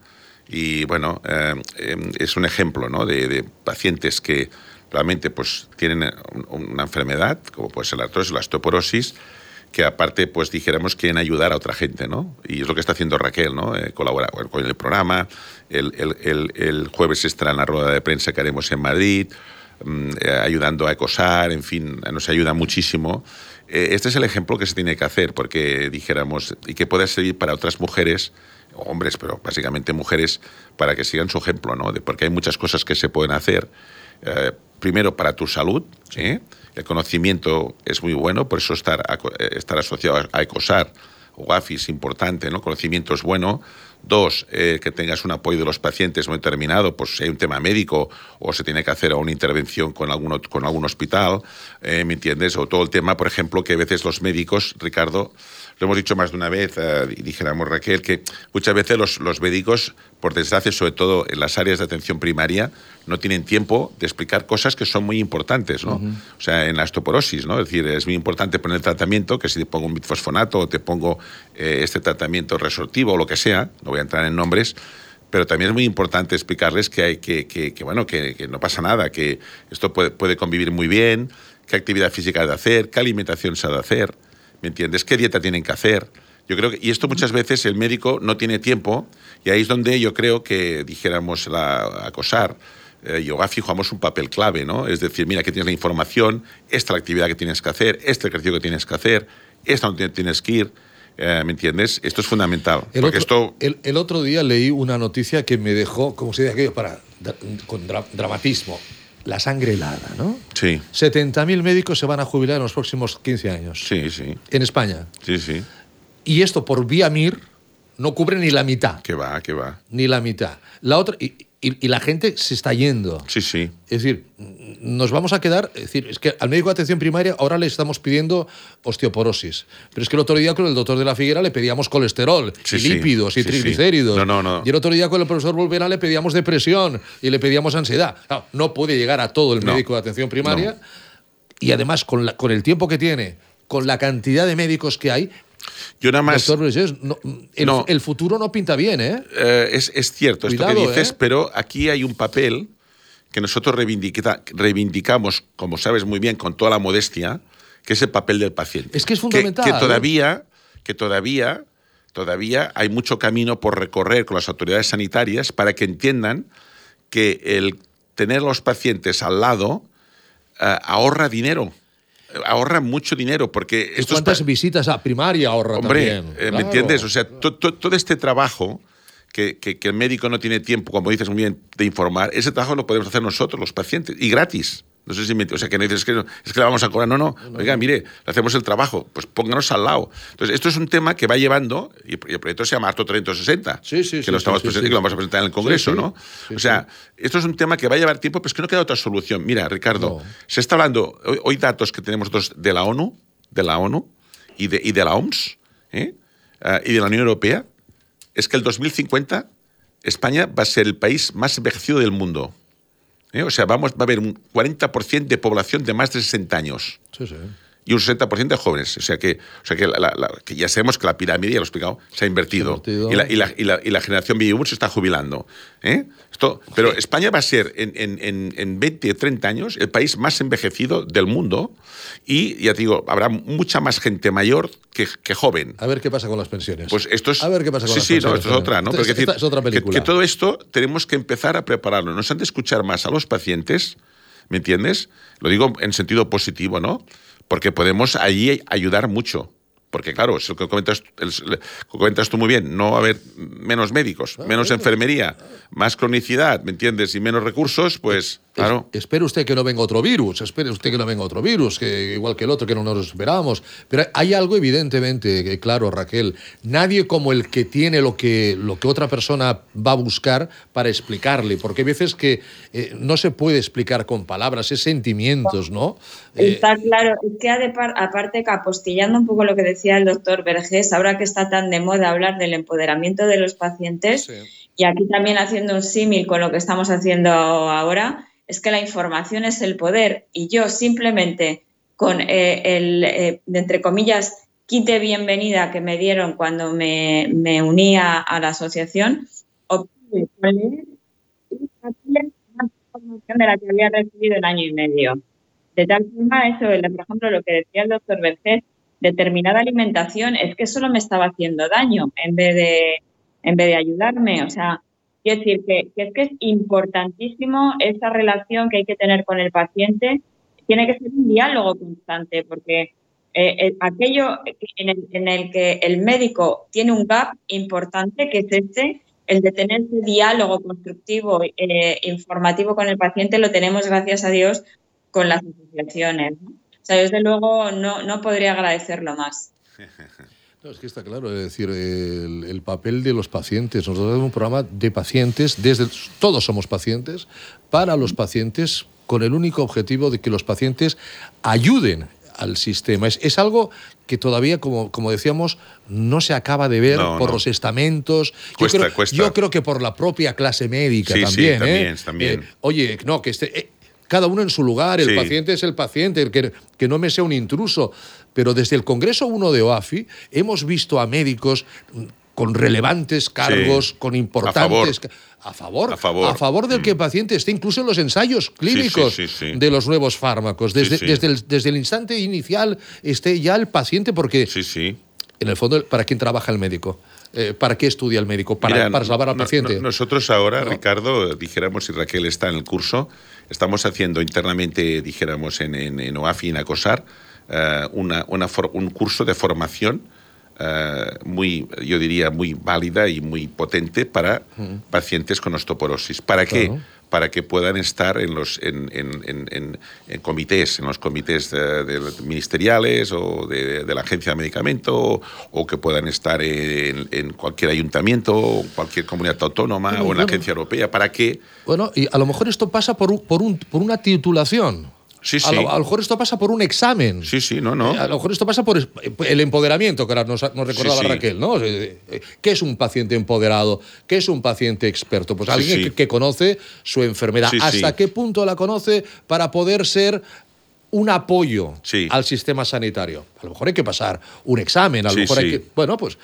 y, bueno, eh, eh, es un ejemplo, ¿no? De, de pacientes que realmente pues tienen un- una enfermedad, como puede ser la artrosis, la osteoporosis, que aparte, pues dijéramos, quieren ayudar a otra gente, ¿no? Y es lo que está haciendo Raquel, ¿no? Eh, colabora con el programa. El, el- el- el jueves estará en la rueda de prensa que haremos en Madrid, mm, eh, ayudando a ECOSAR, en fin, nos ayuda muchísimo. Eh, este es el ejemplo que se tiene que hacer, porque dijéramos, y que pueda servir para otras mujeres, hombres, pero básicamente mujeres, para que sigan su ejemplo, ¿no? De, porque hay muchas cosas que se pueden hacer. Primero, para tu salud, ¿sí? El conocimiento es muy bueno, por eso estar, eh, estar asociado a ECOSAR o AFI es importante, ¿no? Conocimiento es bueno. Dos, eh, que tengas un apoyo de los pacientes muy determinado, pues si hay un tema médico o se tiene que hacer una intervención con algún, ot- con algún hospital, eh, ¿me entiendes? O todo el tema, por ejemplo, que a veces los médicos, Ricardo, lo hemos dicho más de una vez, eh, y dijéramos Raquel, que muchas veces los, los médicos, por desgracia, sobre todo en las áreas de atención primaria, no tienen tiempo de explicar cosas que son muy importantes, ¿no? O sea, en la osteoporosis, ¿no? Es decir, es muy importante poner el tratamiento, que si te pongo un bitfosfonato o te pongo eh, este tratamiento resortivo o lo que sea, no voy a entrar en nombres, pero también es muy importante explicarles que hay que, que, que, bueno, que, que no pasa nada, que esto puede, puede convivir muy bien, qué actividad física ha de hacer, qué alimentación se ha de hacer, ¿me entiendes? ¿Qué dieta tienen que hacer? Yo creo que, y esto muchas veces el médico no tiene tiempo, y ahí es donde yo creo que, dijéramos, la acosar, eh, y OGAFI jugamos un papel clave, ¿no? Es decir, mira, aquí tienes la información, esta es la actividad que tienes que hacer, este ejercicio que tienes que hacer, esta no tienes que ir, eh, ¿me entiendes? Esto es fundamental. El porque otro, esto, el, el otro día leí una noticia que me dejó, como se dice aquello, para, con dra- dramatismo. La sangre helada, ¿no? sí, 70.000 médicos se van a jubilar en los próximos 15 años. sí, sí, En España. sí, sí, Y esto por vía MIR no cubre ni la mitad. que va, que va. Ni la mitad. La otra, y, y- y la gente se está yendo. Sí, sí. Es decir, nos vamos a quedar. Es decir, es que al médico de atención primaria ahora le estamos pidiendo osteoporosis. Pero es que el otro día con el doctor de la Figuera le pedíamos colesterol, Sí, y sí. lípidos, y Sí, triglicéridos. No, no, no. Y el otro día con el profesor Volvera le pedíamos depresión y le pedíamos ansiedad. Claro, no puede llegar a todo el médico de atención primaria. Y además, con, la- con el tiempo que tiene, con la cantidad de médicos que hay, Yo nada más. doctor no, el, No. el futuro no pinta bien, ¿eh? Eh, es, es cierto esto que dices, ¿eh? pero aquí hay un papel que nosotros reivindica- reivindicamos, como sabes muy bien, con toda la modestia, que es el papel del paciente. Es que es fundamental. Que, ¿eh? todavía, que todavía, todavía hay mucho camino por recorrer con las autoridades sanitarias para que entiendan que el tener a los pacientes al lado ahorra dinero. Eh, Ahorra mucho dinero porque ¿Y esto es cuántas pa- visitas a primaria ahorra Hombre, también? eh, Claro. ¿me entiendes? O sea, to- to- todo este trabajo que, que- que el médico no tiene tiempo, como dices muy bien, de informar, ese trabajo lo podemos hacer nosotros, los pacientes, y gratis. No sé si me, o sea, que no dices es que, no- es que le vamos a cobrar. No, no. Oiga, mire, le hacemos el trabajo. Pues pónganos al lado. Entonces, esto es un tema que va llevando, y el proyecto se llama Arto 360, Sí, sí, que sí, lo estamos presentando y que lo vamos a presentar en el Congreso. ¿no? O sea, esto es un tema que va a llevar tiempo, pero es que no queda otra solución. Mira, Ricardo, No. se está hablando, hoy, hoy datos que tenemos dos de la ONU, de la ONU y de, y de la OMS ¿eh? Ah, y de la Unión Europea, es que el 2050 España va a ser el país más envejecido del mundo. ¿Eh? O sea, vamos, va a haber un 40% de población de más de 60 años Sí, sí. Y un 60% de jóvenes. O sea que, o sea que, la- la- que ya sabemos que la pirámide, ya lo he explicado, se ha invertido. Se ha invertido. Y, la, y, la, y, la, y la generación baby boom se está jubilando. ¿eh? Esto, pero España va a ser en, en, en, en 20, 30 años el país más envejecido del mundo y, ya te digo, habrá mucha más gente mayor que, que joven. A ver qué pasa con las pensiones. Pues esto es. A ver qué pasa con sí, las sí, no, pensiones esto es otra, ¿no? Pero que decir, es otra que- película. Que, todo esto tenemos que empezar a prepararlo. Nos han de escuchar más a los pacientes, ¿me entiendes? Lo digo en sentido positivo, ¿no? Porque podemos allí ayudar mucho. Porque, claro, es lo que comentas, lo que comentas tú muy bien, no va a haber menos médicos, menos enfermería, más cronicidad, ¿me entiendes? Y menos recursos, pues Claro. Es- espere usted que no venga otro virus, espere usted que no venga otro virus, que igual que el otro que no nos esperábamos. Pero hay algo evidentemente que, claro, Raquel, nadie como el que tiene lo que, lo que otra persona va a buscar para explicarle, porque hay veces que eh, no se puede explicar con palabras, es sentimientos, ¿no? Eh, Está claro, es que aparte que apostillando un poco lo que decía el doctor Vergés, ahora que está tan de moda hablar del empoderamiento de los pacientes, y aquí también haciendo un símil con lo que estamos haciendo ahora, es que la información es el poder y yo simplemente con eh, el, eh, entre comillas, quite bienvenida que me dieron cuando me, me unía a la asociación, obtuve más información de la que había recibido en año y medio. De tal forma, eso, por ejemplo, lo que decía el doctor Vergés, determinada alimentación es que solo me estaba haciendo daño en vez de, en vez de ayudarme. O sea, quiero decir que, es que es importantísimo esa relación que hay que tener con el paciente. Tiene que ser un diálogo constante porque eh, aquello en el, que el médico tiene un gap importante, que es este, el de tener ese diálogo constructivo, eh, informativo con el paciente, lo tenemos, gracias a Dios, con las asociaciones. O sea, desde luego no, no podría agradecerlo más. *laughs* No, es que está claro, es decir, el, el papel de los pacientes. Nosotros tenemos un programa de pacientes, desde todos somos pacientes, para los pacientes, con el único objetivo de que los pacientes ayuden al sistema. Es, es algo que todavía, como, como decíamos, no se acaba de ver No, por no. los estamentos. Cuesta, yo, creo, cuesta. yo creo que por la propia clase médica Sí, sí, también. ¿eh? también, también. Eh, oye, no, que este, eh, cada uno en su lugar, el Sí. paciente es el paciente, el que, que no me sea un intruso. Pero desde el Congreso 1 de OAFI hemos visto a médicos mm, con relevantes cargos, Sí. con A importantes... favor. ca- A favor, A favor. Mm. del que el paciente esté incluso en los ensayos clínicos sí, sí. de los nuevos fármacos. Desde. Desde, el, desde el instante inicial esté ya el paciente, porque Sí, sí. en el fondo, ¿para quién trabaja el médico? Eh, ¿Para qué estudia el médico? Para, Mira, para salvar al no- paciente. no- nosotros ahora, Ricardo, dijéramos, si Raquel está en el curso, estamos haciendo internamente, dijéramos, en, en, en OAFI, en ACOSAR, eh, una, un curso de formación eh, muy, yo diría, muy válida y muy potente para pacientes con osteoporosis. ¿Para qué? Para que puedan estar en los en, en- en- comités, en los comités eh, de- ministeriales o de, de la agencia de medicamento, o, o que puedan estar en, en cualquier ayuntamiento, o cualquier comunidad autónoma Bueno, o en la bueno. agencia europea. ¿Para qué? Bueno, y a lo mejor esto pasa por, un- por, un, por una titulación. Sí, A, lo, a lo mejor esto pasa por un examen. Sí, sí, no, no. Eh, A lo mejor esto pasa por es- el empoderamiento, que ahora nos, nos recordaba Sí, sí. Raquel, ¿no? Eh, eh, ¿Qué es un paciente empoderado? ¿Qué es un paciente experto? Pues alguien sí. Que, que conoce su enfermedad. ¿Hasta qué punto la conoce para poder ser un apoyo Sí. al sistema sanitario? A lo mejor hay que pasar un examen, a lo Sí, mejor hay sí. que. Bueno, pues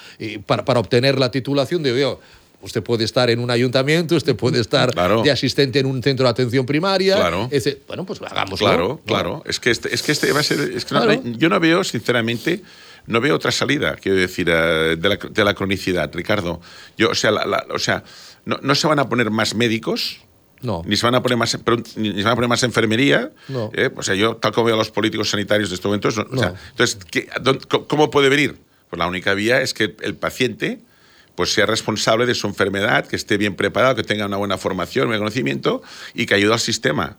para, para obtener la titulación de. Usted puede estar en un ayuntamiento, usted puede estar Claro. de asistente en un centro de atención primaria. Claro. bueno, pues hagámoslo. Claro, claro. Es que este, es que este va a ser. es que no- Claro. yo no veo, sinceramente, no veo otra salida, quiero decir, eh, de la, de la cronicidad, Ricardo. Yo, o sea, la- la- o sea no, no se van a poner más médicos. No. Ni se van a poner más, ni se van a poner más enfermería. No. eh, O sea, yo, tal como veo a los políticos sanitarios de estos momentos, no, o sea, No. entonces, ¿qué- a dónde- co- ¿cómo puede venir? Pues la única vía es que el paciente pues sea responsable de su enfermedad, que esté bien preparado, que tenga una buena formación, un buen conocimiento y que ayude al sistema.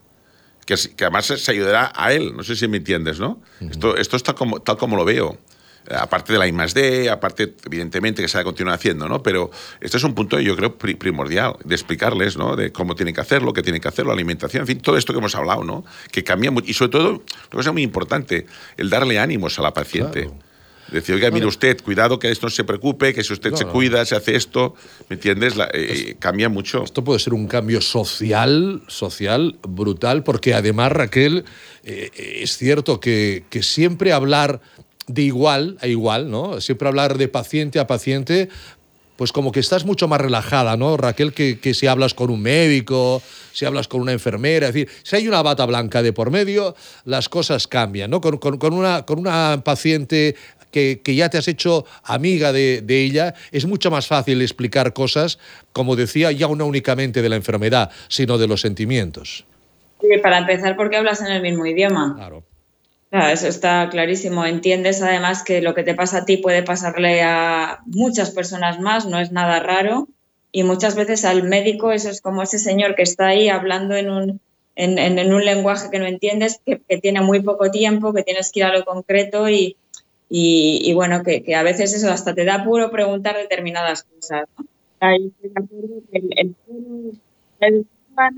Que, que además se ayudará a él. No sé si me entiendes, ¿no? Esto, esto es tal como, tal como lo veo. Eh, Aparte de la I más D, aparte, evidentemente, que se va a continuar haciendo, ¿no? Pero este es un punto, yo creo, pri- primordial, de explicarles, ¿no? De cómo tienen que hacerlo, qué tienen que hacer, la alimentación, en fin, todo esto que hemos hablado, ¿no? Que cambia mucho. Y sobre todo, que es muy importante, el darle ánimos a la paciente. Claro. Decir, oiga, mire usted, cuidado que esto no se preocupe, que si usted No, se cuida, se hace esto, ¿me entiendes? La- eh, cambia mucho. Esto puede ser un cambio social, social brutal, porque además, Raquel, eh, es cierto que, que siempre hablar de igual a igual, ¿no? Siempre hablar de paciente a paciente, pues como que estás mucho más relajada, ¿no, Raquel? Que, que si hablas con un médico, si hablas con una enfermera, es decir, si hay una bata blanca de por medio, las cosas cambian, ¿no? Con, con- con una, con una paciente que, que ya te has hecho amiga de, de ella, es mucho más fácil explicar cosas, como decía, ya no únicamente de la enfermedad, sino de los sentimientos. Sí, para empezar, porque hablas en el mismo idioma. Claro. Claro, eso está clarísimo. Entiendes además que lo que te pasa a ti puede pasarle a muchas personas más, no es nada raro. Y muchas veces al médico eso es como ese señor que está ahí hablando en un, en, en- en un lenguaje que no entiendes, que, que tiene muy poco tiempo, que tienes que ir a lo concreto y, y- y bueno, que, que a veces eso hasta te da puro preguntar determinadas cosas. ¿no? Ahí estoy de acuerdo que el, el, el- el-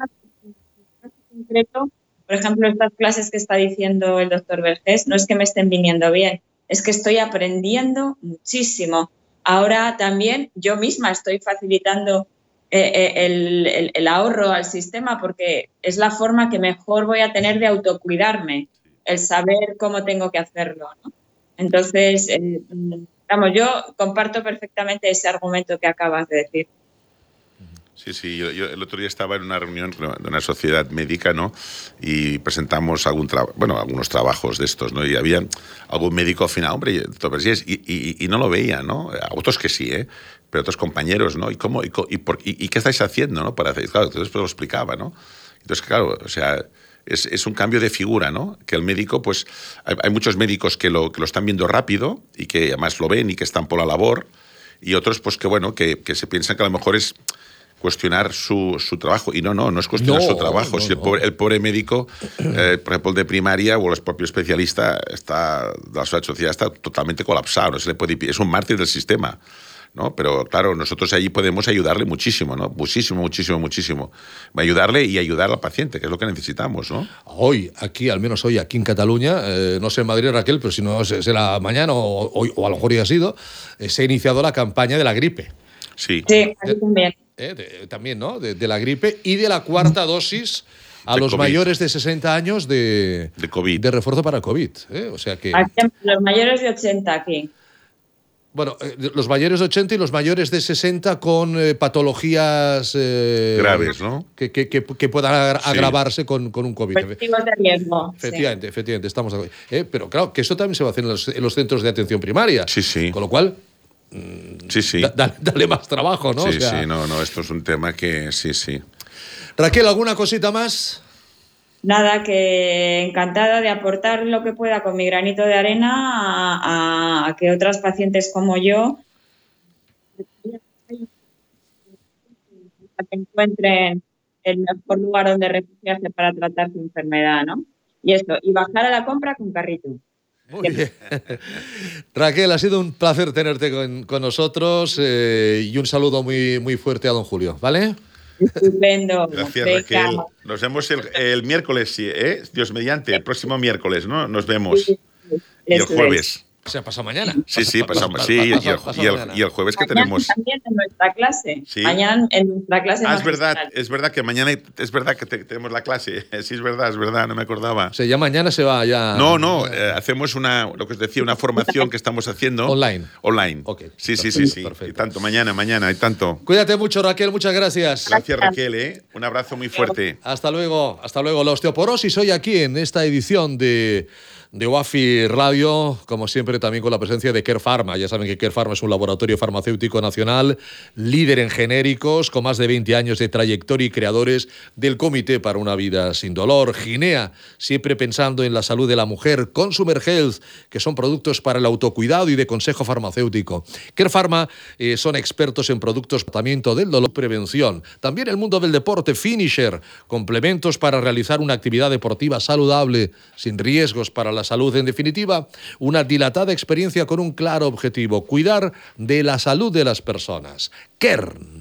concreto, por ejemplo, estas clases que está diciendo el doctor Vergés, no es que me estén viniendo bien, es que estoy aprendiendo muchísimo. Ahora también yo misma estoy facilitando eh, eh, el, el- el ahorro al sistema porque es la forma que mejor voy a tener de autocuidarme, el saber cómo tengo que hacerlo. ¿no? Entonces, eh, vamos, yo comparto perfectamente ese argumento que acabas de decir. Sí, sí, yo, yo el otro día estaba en una reunión de una sociedad médica, ¿no? Y presentamos algún bueno, algunos trabajos de estos, ¿no? Y había algún médico al final, hombre, y, y- y no lo veía, ¿no? A otros que sí, ¿eh? Pero otros compañeros, ¿no? ¿Y cómo, y, y por- qué estáis haciendo, ¿no? Para hacer, claro, entonces pues lo explicaba, ¿no? Entonces, claro, o sea, es, es un cambio de figura, ¿no? Que el médico, pues, hay, hay muchos médicos que lo, que lo están viendo rápido y que además lo ven y que están por la labor, y otros, pues, que bueno, que, que se piensan que a lo mejor es cuestionar su, su trabajo. Y no, no, no es cuestionar No, su trabajo. no, si el, pobre, el pobre médico, eh, por ejemplo, el de primaria o el propio especialista está, de la sociedad está totalmente colapsado. No se le puede, es un mártir del sistema. ¿No? Pero claro, nosotros allí podemos ayudarle muchísimo, ¿no? Muchísimo, muchísimo, muchísimo. Ayudarle y ayudar al paciente, que es lo que necesitamos, ¿no? Hoy, aquí, al menos hoy, aquí en Cataluña, eh, no sé en Madrid, Raquel, pero si no se- será mañana o, hoy, o a lo mejor ya ha sido, eh, se ha iniciado la campaña de la gripe. Sí. Sí, aquí también. Eh, de- también, ¿no? De, de la gripe y de la cuarta dosis a De los COVID. mayores de 60 años de, De COVID. de refuerzo para COVID. ¿eh? O sea que, Aquí, los mayores de 80 aquí. Bueno, eh, los mayores de 80 y los mayores de 60 con eh, patologías eh, Graves, ¿no? Que, que- que- que puedan agra- Sí. agravarse con, con un COVID. Colectivos de riesgo. sí. Efectivamente, efectivamente, estamos de acuerdo. Eh, pero claro, que eso también se va a hacer en los, en los centros de atención primaria. Sí, sí. Con lo cual, Sí, sí. da- dale, dale más trabajo, ¿no? Sí, O sea, sí, no, no, esto es un tema que sí, sí. Raquel, ¿alguna cosita más? Nada, que encantada de aportar lo que pueda con mi granito de arena a, que otras pacientes como yo encuentren el mejor lugar donde refugiarse para tratar su enfermedad, ¿no? Y eso, y bajar a la compra con carrito. Muy bien. *laughs* Raquel, ha sido un placer tenerte con, con nosotros eh, y un saludo muy, muy fuerte a don Julio, ¿vale? Estupendo. Gracias, Venga. Raquel. Nos vemos el, el miércoles, ¿eh? Dios mediante, el próximo miércoles, ¿no? Nos vemos. Y el Eso es. O sea, pasa mañana. Sí, sí, Pasa- pasamos. pasa- Sí, y el, y jueves que Mañana tenemos. también en nuestra clase. Sí. Mañana en nuestra clase Ah, es verdad, es verdad que mañana es verdad que te- tenemos la clase. *laughs* Sí, es verdad, es verdad, no me acordaba. O sea, ya mañana se va ya. No, no, eh, hacemos una, lo que os decía, una formación que estamos haciendo. Online. Online. Ok, Sí, sí, sí, sí. perfecto. Y tanto, mañana, mañana, y tanto. Cuídate mucho, Raquel, muchas gracias. Gracias, Raquel, ¿eh? Un abrazo muy fuerte. Hasta luego, hasta luego. La osteoporosis hoy aquí en esta edición de, de UAFI Radio, como siempre también con la presencia de Care Pharma. Ya saben que Care Pharma es un laboratorio farmacéutico nacional, líder en genéricos, con más de 20 años de trayectoria y creadores del Comité para una Vida Sin Dolor. Ginea, siempre pensando en la salud de la mujer. Consumer Health, que son productos para el autocuidado y de consejo farmacéutico. Care Pharma eh, son expertos en productos de tratamiento del dolor prevención. También el mundo del deporte, Finisher, complementos para realizar una actividad deportiva saludable, sin riesgos para la salud. En definitiva, una dilatada experiencia con un claro objetivo, cuidar de la salud de las personas. Kern.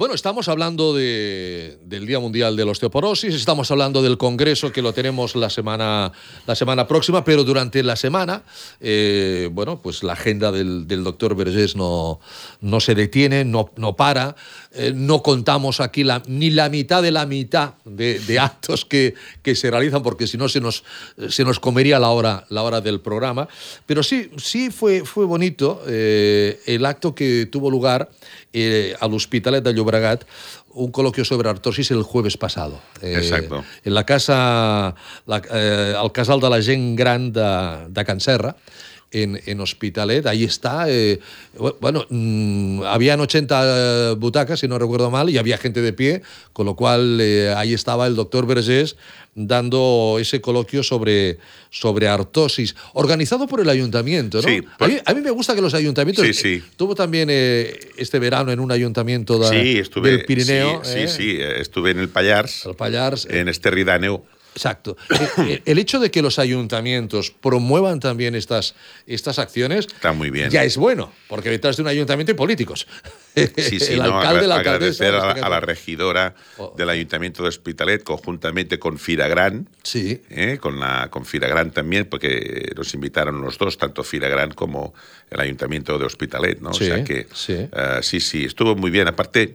Bueno, estamos hablando de- del Día Mundial de la Osteoporosis, estamos hablando del Congreso que lo tenemos la semana, la semana próxima, pero durante la semana, eh, bueno, pues la agenda del, del doctor Vergés no, no se detiene, no, no para, eh, no contamos aquí ni la mitad de la mitad de, de actos que, que se realizan, porque si no se nos, se nos comería la hora, la hora del programa, pero sí, sí fue, fue bonito eh, el acto que tuvo lugar eh, al Hospitalet de Llobregat, un coloquio sobre artrosis el jueves pasado. Eh, Exacto. En la casa, la, eh, al casal de la gent gran de, de Can Serra. En, en Hospitalet. Ahí está. eh, bu- bueno, mm, habían 80 butacas, si no recuerdo mal, y había gente de pie, con lo cual eh, ahí estaba el doctor Vergés dando ese coloquio sobre, sobre artosis, organizado por el ayuntamiento. ¿no? Sí, a, mí, a mí me gusta que los ayuntamientos... Sí, sí. Tuvo también eh, este verano en un ayuntamiento da- Sí, estuve. del Pirineo. Sí, eh, sí, sí, eh, estuve en el Pallars. El Pallars. En Esterridàneu. Exacto. Eh, El hecho de que los ayuntamientos promuevan también estas, estas acciones Está muy bien. ya es bueno, porque detrás de un ayuntamiento hay políticos. Sí, sí, *laughs* el no, alcalde, la agradecer a, la- este a la caso. regidora Oh. del Ayuntamiento de Hospitalet, conjuntamente con Firagran, Sí. ¿eh? con, la, con Firagran también, porque nos invitaron los dos, tanto Firagran como el Ayuntamiento de Hospitalet, ¿no? Sí, o sea que, sí. eh, sí, sí, estuvo muy bien. Aparte,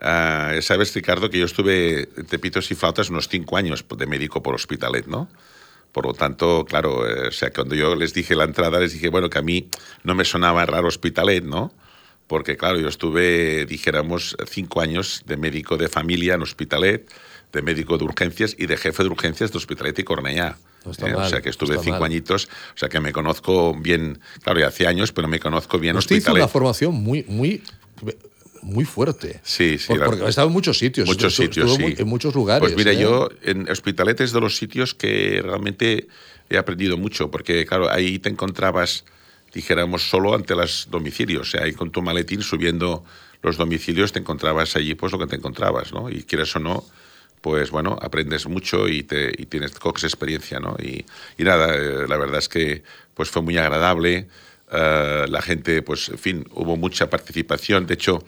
ah, sabes, Ricardo, que yo estuve, te pitos y flautas, unos cinco años de médico por Hospitalet, ¿no? Por lo tanto, claro, eh, o sea, cuando yo les dije la entrada, les dije, bueno, que a mí no me sonaba raro Hospitalet, ¿no? Porque, claro, yo estuve, dijéramos, cinco años de médico de familia en Hospitalet, de médico de urgencias y de jefe de urgencias de Hospitalet y Cornellá. No ¿eh? mal, o sea, que no estuve está cinco mal. añitos, o sea, que me conozco bien, claro, ya hace años, pero me conozco bien Usted hizo Hospitalet. una formación muy, muy, muy fuerte. Sí, sí. Por- la- porque ha estado en muchos sitios. Muchos estuvo- sitios, estuvo sí. muy- en muchos lugares. Pues mira, ¿eh? yo en Hospitalet es de los sitios que realmente he aprendido mucho, porque claro, ahí te encontrabas, dijéramos, solo ante los domicilios. O sea, ahí con tu maletín subiendo los domicilios te encontrabas allí pues lo que te encontrabas, ¿no? Y quieras o no, pues bueno, aprendes mucho y, te, y tienes, coges experiencia, ¿no? Y, y nada, eh, la verdad es que pues fue muy agradable. eh, la gente, pues, en fin, hubo mucha participación. De hecho,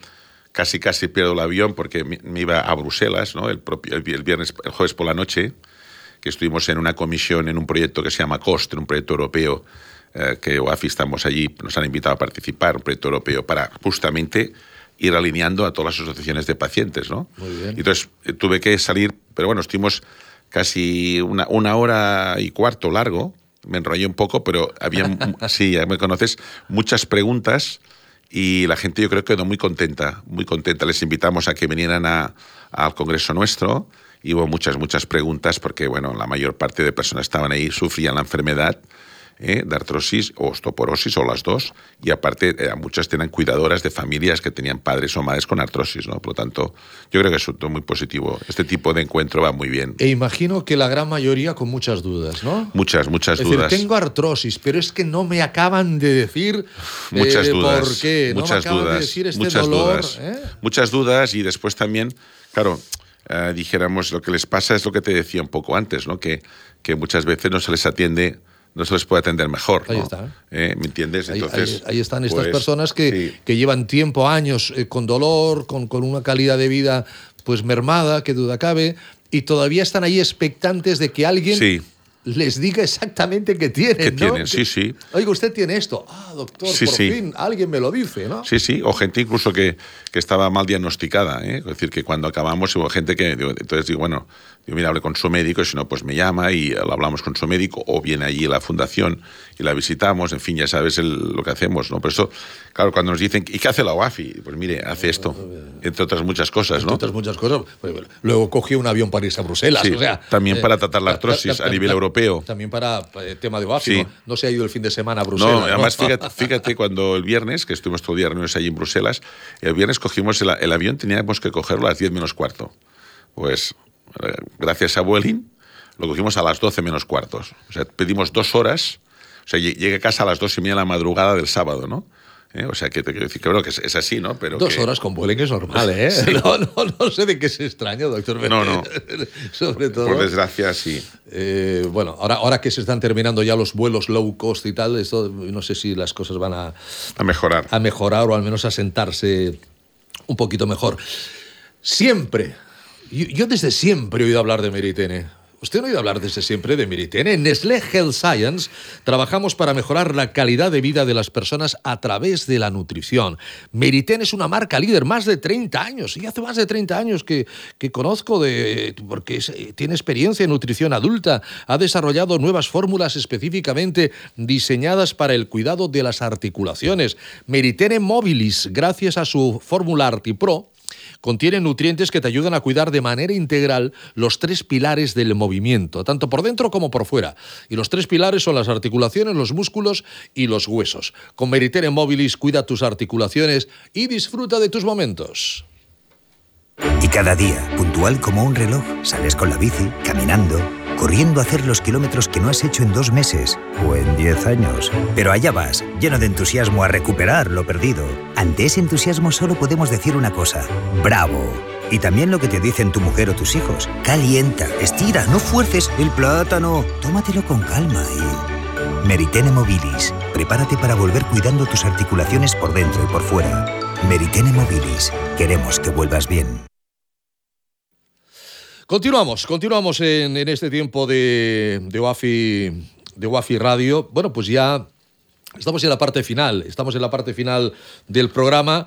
casi casi pierdo el avión porque me, iba a Bruselas, ¿no? El, propio, el, vi- el viernes, el jueves por la noche, que estuvimos en una comisión en un proyecto que se llama COST, en un proyecto europeo eh, que OAFI estamos allí, nos han invitado a participar, un proyecto europeo para justamente ir alineando a todas las asociaciones de pacientes, ¿no? Muy bien. Y Entonces eh, tuve que salir, pero bueno, estuvimos casi una, una hora y cuarto largo, me enrollé un poco, pero había, *laughs* sí, ya me conoces, muchas preguntas y la gente yo creo que quedó muy contenta, muy contenta. Les invitamos a que vinieran a- al congreso nuestro y hubo muchas, muchas preguntas porque, bueno, la mayor parte de personas estaban ahí, sufrían la enfermedad ¿eh? de artrosis o osteoporosis o las dos y aparte eh, muchas tenían cuidadoras de familias que tenían padres o madres con artrosis, ¿no? Por lo tanto, yo creo que es muy positivo. Este tipo de encuentro va muy bien. E imagino que la gran mayoría con muchas dudas, ¿no? Muchas, muchas es decir, dudas. tengo artrosis, pero es que no me acaban de decir Muchas eh, dudas. por qué. No me muchas acaban dudas. de decir este muchas dolor. dudas. Muchas dudas y después también, claro, eh, dijéramos, lo que les pasa es lo que te decía un poco antes, ¿no? Que, que muchas veces no se les atiende, no se les puede atender mejor. Ahí ¿no? está. Eh, ¿Me entiendes? Ahí, Entonces, ahí- ahí están estas pues, personas que, que llevan tiempo, años eh, con dolor, con, con una calidad de vida pues mermada, que duda cabe, y todavía están ahí expectantes de que alguien Sí. les diga exactamente qué tienen. ¿Qué ¿no? tienen? Sí, sí. Oiga, usted tiene esto. Ah, doctor, Sí, por sí. fin alguien me lo dice, ¿no? Sí, sí, o gente incluso que, que estaba mal diagnosticada. ¿eh? Es decir, que cuando acabamos hubo gente que, entonces digo, bueno, digo, mira, hable con su médico, y si no, pues me llama y lo hablamos con su médico, o viene allí la fundación y la visitamos, en fin, ya sabes el- lo que hacemos, ¿no? Por eso, claro, cuando nos dicen, ¿y qué hace la UAFI? Pues mire, hace esto, entre otras muchas cosas, Entre ¿no? otras muchas cosas. Pues, Luego cogió un avión para irse a Bruselas. Sí, o sea, también eh, para tratar la artrosis a nivel europeo. También para eh, tema de OAFI. Sí. ¿no? No se ha ido el fin de semana a Bruselas. No, además, fíjate, fíjate cuando el viernes, que estuvimos todo el día reunidos allí en Bruselas, el viernes cogimos el, el avión, teníamos que cogerlo a las 10 menos cuarto. Pues, eh, gracias a Vueling, lo cogimos a las 12 menos cuartos. O sea, pedimos dos horas, o sea, lle- llegué a casa a las dos y media de la madrugada del sábado, ¿no? ¿Eh? O sea, que te quiero decir que, bueno, que es, es así, ¿no? Pero Dos que- horas con Vueling es normal, *laughs* ¿eh? Sí. *laughs* No, no, no sé de qué se extraña, doctor. No, no. *laughs* Sobre todo. Por desgracia, sí. Eh, bueno, ahora, ahora que se están terminando ya los vuelos low cost y tal, esto no sé si las cosas van a, A mejorar. a mejorar o al menos a sentarse un poquito mejor. Siempre, yo, yo desde siempre he oído hablar de Meritene. ¿Usted no ha oído hablar desde siempre de Meritene? En Nestlé Health Science trabajamos para mejorar la calidad de vida de las personas a través de la nutrición. Meritene es una marca líder, más de 30 años, y hace más de 30 años que, que conozco, de, porque eh, tiene experiencia en nutrición adulta, ha desarrollado nuevas fórmulas específicamente diseñadas para el cuidado de las articulaciones. Meritene Mobilis, gracias a su fórmula ArtiPro, contiene nutrientes que te ayudan a cuidar de manera integral los tres pilares del movimiento, tanto por dentro como por fuera. Y los tres pilares son las articulaciones, los músculos y los huesos. Con Meritene Mobilis cuida tus articulaciones y disfruta de tus momentos. Y cada día, puntual como un reloj, sales con la bici, caminando, corriendo a hacer los kilómetros que no has hecho en dos meses o en diez años. Pero allá vas, lleno de entusiasmo a recuperar lo perdido. Ante ese entusiasmo solo podemos decir una cosa, bravo. Y también lo que te dicen tu mujer o tus hijos. Calienta, estira, no fuerces el plátano. Tómatelo con calma y... Meritene Mobilis. Prepárate para volver cuidando tus articulaciones por dentro y por fuera. Meritene Mobilis. Queremos que vuelvas bien. Continuamos, continuamos en, en este tiempo de, de, Wafi, de Wafi Radio. Bueno, pues ya estamos en la parte final, estamos en la parte final del programa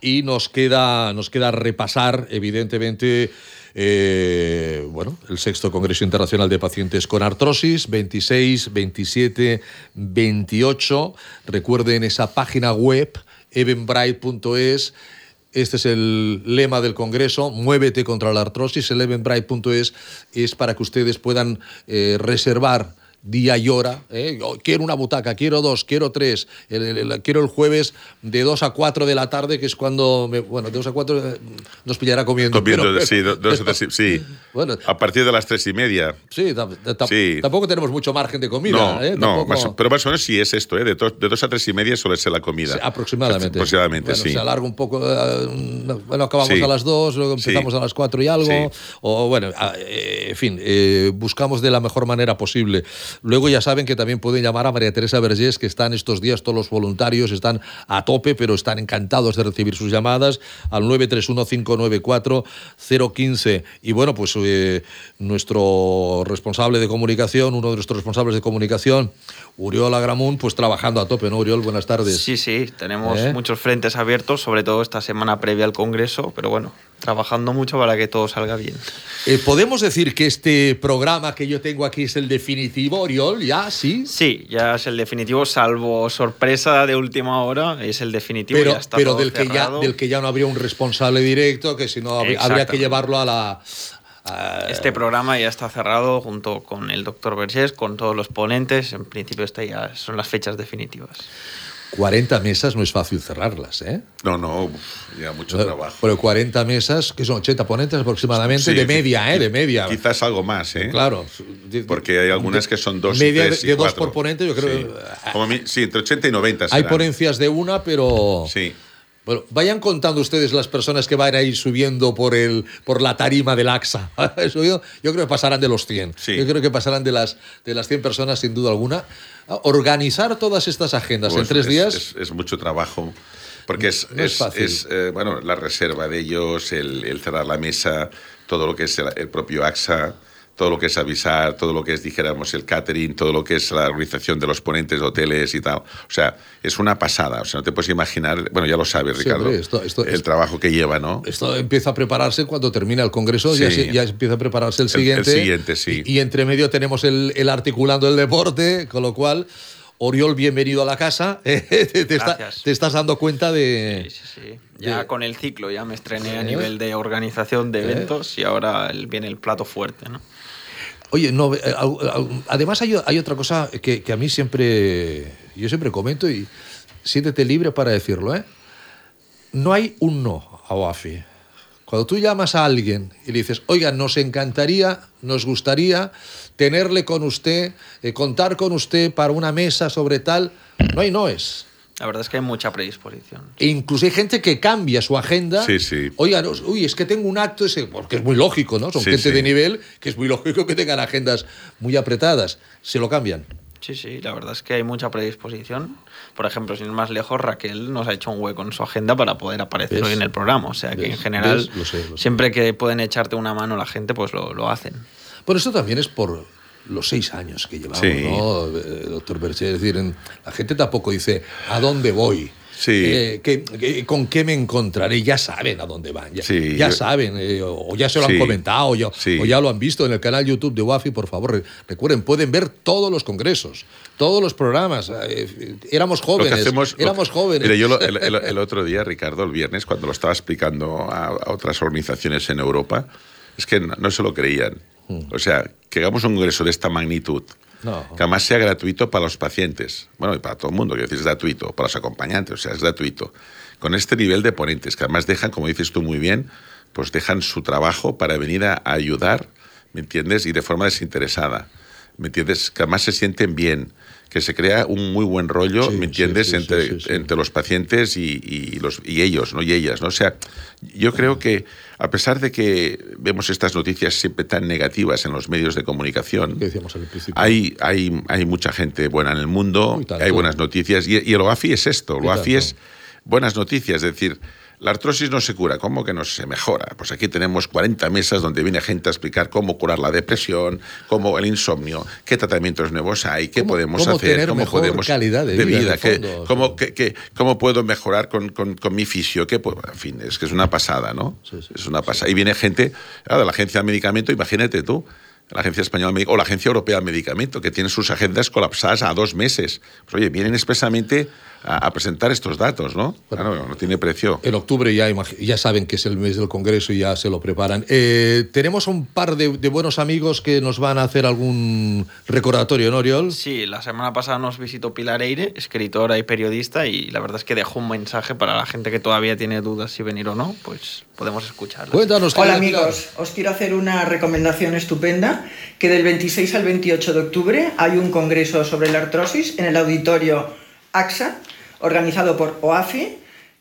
y nos queda, nos queda repasar, evidentemente, eh, bueno, el sexto Congreso Internacional de Pacientes con Artrosis, 26, 27, 28. Recuerden esa página web, evenbright.es. Este es el lema del Congreso, Muévete contra la artrosis. El eventbrite.es es para que ustedes puedan eh, reservar día y hora. ¿eh? Quiero una butaca, quiero dos, quiero tres. El, el, el, quiero el jueves de 2 a 4 de la tarde, que es cuando, me, bueno, de 2 a 4 eh, nos pillará comiendo. Comiendo, pero, sí, dos, dos, tres, sí. Bueno, a partir de las tres y media. Sí, ta, ta, Sí. tampoco tenemos mucho margen de comida. No, ¿eh? no más- pero más o menos sí es esto, ¿eh? de, dos, de dos a tres y media suele ser la comida. Sí, aproximadamente. Aproximadamente, Bueno, sí. Se alarga un poco. eh, bueno, acabamos Sí. a las 2, luego empezamos a las 4 y algo. O bueno, a- eh, en fin, buscamos de la mejor manera posible. Luego ya saben que también pueden llamar a María Teresa Vergés, que están estos días, todos los voluntarios están a tope, pero están encantados de recibir sus llamadas al 931-594-015. Y bueno, pues eh, nuestro responsable de comunicación, uno de nuestros responsables de comunicación, Uriol Agramunt, pues trabajando a tope, ¿no, Uriol? Buenas tardes. Sí, sí, tenemos ¿Eh? muchos frentes abiertos, sobre todo esta semana previa al Congreso, pero bueno, trabajando mucho para que todo salga bien. Eh, ¿Podemos decir que este programa que yo tengo aquí es el definitivo, Oriol? ¿Ya? ¿Sí? Sí, ya es el definitivo, salvo sorpresa de última hora, es el definitivo, Pero, ya está pero todo del, que ya, del que ya no habría un responsable directo, que si no habría, que llevarlo a la... Este programa ya está cerrado junto con el doctor Vergés, con todos los ponentes. En principio, esta ya son las fechas definitivas. 40 mesas no es fácil cerrarlas, ¿eh? No, no, ya mucho trabajo. Pero 40 mesas, que son 80 ponentes aproximadamente, Sí, de media, ¿eh? De media. Quizás algo más, ¿eh? Claro. Porque hay algunas que son dos Media y tres de, y de dos por ponente, yo creo. Sí. Como sí, entre 80 y 90 Hay ponencias de una, pero. Sí. Bueno, vayan contando ustedes las personas que van a ir subiendo por el por la tarima del AXA. *laughs* Yo, creo que pasarán de los 100. Yo creo que pasarán de las, de las 100 personas sin duda alguna. Organizar todas estas agendas en Pues tres es- días. Es, es mucho trabajo. Porque es, No es eh, bueno, la reserva de ellos, el, el cerrar la mesa, todo lo que es el, el propio AXA, todo lo que es avisar, todo lo que es, dijéramos, el catering, todo lo que es la organización de los ponentes de hoteles y tal. O sea, es una pasada. O sea, no te puedes imaginar, bueno, ya lo sabes, Sí, Ricardo, hombre, esto- esto- el esto- trabajo que lleva, ¿no? Esto empieza a prepararse cuando termina el Congreso, ya, Sí. se- ya empieza a prepararse el El- el siguiente. siguiente, sí. Y, y entre medio tenemos el, el articulando el deporte, con lo cual, Oriol, bienvenido a la casa. *laughs* te, te está- te estás dando cuenta de... Sí, ya con el ciclo ya me estrené a ¿Eh? nivel de organización de ¿Eh? eventos y ahora viene el plato fuerte, ¿no? Oye, no, eh, además hay, otra cosa que, a mí siempre, yo siempre comento y siéntete libre para decirlo, ¿eh? No hay un no a OAFI. Cuando tú llamas a alguien y le dices, oiga, nos encantaría, nos gustaría tenerle con usted, eh, contar con usted para una mesa sobre tal, no hay noes. La verdad es que hay mucha predisposición. E incluso hay gente que cambia su agenda. Sí, sí. Oiga, no, uy, es que tengo un acto ese, porque es muy lógico, ¿no? Son Sí, gente sí. de nivel que es muy lógico que tengan agendas muy apretadas. Se lo cambian. Sí, sí, la verdad es que hay mucha predisposición. Por ejemplo, sin ir más lejos, Raquel nos ha hecho un hueco en su agenda para poder aparecer ¿Ves? hoy en el programa. O sea que ¿Ves? en general, ¿Ves? Lo sé, lo sé. siempre que pueden echarte una mano la gente, pues lo, lo hacen. Bueno, esto también es por los seis años que llevamos, Sí. ¿no, eh, doctor Berger? Es decir, en- la gente tampoco dice, ¿a dónde voy? Sí. Eh, ¿qué- qué- ¿Con qué me encontraré? Ya saben a dónde van, ya, Sí, ya yo- saben, eh, o ya se lo han Sí. comentado, o ya, o ya lo han visto en el canal YouTube de WAFI, por favor, re- recuerden, pueden ver todos los congresos, todos los programas. eh, éramos Lo jóvenes, que hacemos, éramos jóvenes. Mira, yo lo- el, el- *laughs* el otro día, Ricardo, el viernes, cuando lo estaba explicando a, a otras organizaciones en Europa, es que no, no se lo creían. O sea, que hagamos un congreso de esta magnitud, No. que además sea gratuito para los pacientes, bueno, y para todo el mundo, quiero decir, es gratuito, para los acompañantes, o sea, es gratuito. Con este nivel de ponentes, que además dejan, como dices tú muy bien, pues dejan su trabajo para venir a, a ayudar, ¿me entiendes? Y de forma desinteresada, ¿me entiendes? Que además se sienten bien, que se crea un muy buen rollo, ¿me entiendes? sí, sí, entre, sí, sí. entre los pacientes y, y los, y ellos, ¿no? Y ellas, ¿no? O sea, yo creo que a pesar de que vemos estas noticias siempre tan negativas en los medios de comunicación, decíamos al hay, hay, hay mucha gente buena en el mundo, hay buenas noticias, y, y el OAFI es esto, el OAFI es buenas noticias, es decir, la artrosis no se cura, ¿cómo que no se mejora? Pues aquí tenemos 40 mesas donde viene gente a explicar cómo curar la depresión, cómo el insomnio, qué tratamientos nuevos hay, qué podemos cómo hacer, tener cómo mejor podemos calidad de vida, en el qué- fondo, cómo, qué- qué- cómo puedo mejorar con, con- con mi fisio, qué puedo- en fin, es que es una pasada, ¿no? es una pasada. Y viene gente, de la agencia de medicamento, imagínate tú, la Agencia Española de o la Agencia Europea de Medicamento, que tiene sus agendas colapsadas a dos meses. Pues oye, vienen expresamente a, a presentar estos datos, ¿no? Claro, no tiene precio. En octubre ya, ya saben que es el mes del Congreso y ya se lo preparan. Eh, tenemos un par de, de buenos amigos que nos van a hacer algún recordatorio, ¿no, Oriol? Sí, la semana pasada nos visitó Pilar Eire, escritora y periodista, y la verdad es que dejó un mensaje para la gente que todavía tiene dudas si venir o no, pues podemos escucharla. Cuéntanos. Hola amigos, os quiero hacer una recomendación estupenda, que del 26 al 28 de octubre hay un congreso sobre la artrosis en el auditorio AXA, organizado por OAFI,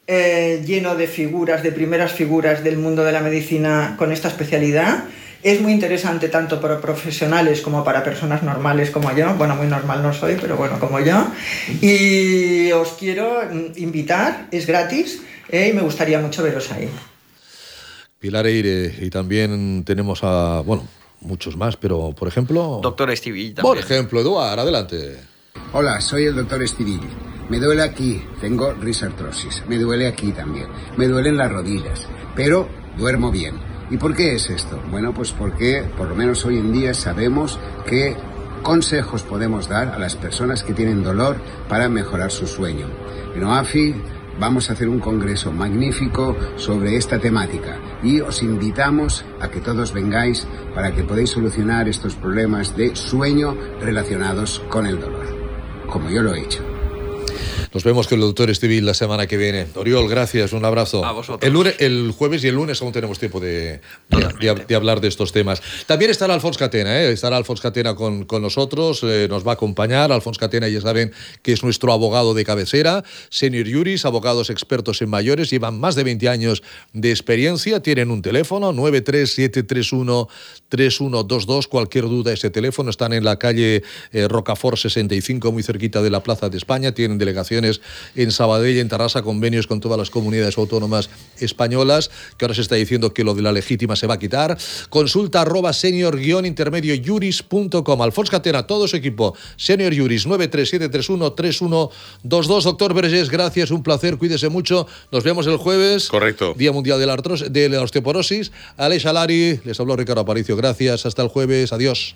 eh, lleno de figuras, de primeras figuras del mundo de la medicina con esta especialidad. Es muy interesante tanto para profesionales como para personas normales como yo. Bueno, muy normal no soy, pero bueno, como yo. Y os quiero invitar, es gratis eh, y me gustaría mucho veros ahí. Pilar Eire y también tenemos a, bueno, muchos más, pero por ejemplo... Doctor Stevie también. Por ejemplo, Eduard, adelante. Hola, soy el doctor Estivil. Me duele aquí, tengo risartrosis. Me duele aquí también. Me duelen las rodillas, pero duermo bien. ¿Y por qué es esto? Bueno, pues porque por lo menos hoy en día sabemos qué consejos podemos dar a las personas que tienen dolor para mejorar su sueño. En OAFI vamos a hacer un congreso magnífico sobre esta temática y os invitamos a que todos vengáis para que podáis solucionar estos problemas de sueño relacionados con el dolor, como yo lo he hecho. Nos vemos con el doctor Estivil la semana que viene. Oriol, gracias, un abrazo. A vosotros. El, lunes- el jueves y el lunes aún tenemos tiempo de, de- de- de hablar de estos temas. También estará Alfons Catena, ¿eh? estará Alfons Catena con, con nosotros, eh, nos va a acompañar. Alfons Catena, ya saben que es nuestro abogado de cabecera, senior juris, abogados expertos en mayores, llevan más de 20 años de experiencia, tienen un teléfono 937313122, cualquier duda ese teléfono, están en la calle eh, Rocafort 65, muy cerquita de la Plaza de España, tienen en Sabadell, en Tarrasa, convenios con todas las comunidades autónomas españolas, que ahora se está diciendo que lo de la legítima se va a quitar. Consulta arroba senior-intermedio juris.com. Alfons Catena, todo su equipo, senior juris 937313122. Doctor Vergés, gracias, un placer, cuídese mucho. Nos vemos el jueves. Correcto. Día Mundial de la, Artros- de la Osteoporosis. Alex Alari, les habló Ricardo Aparicio. Gracias, hasta el jueves. Adiós.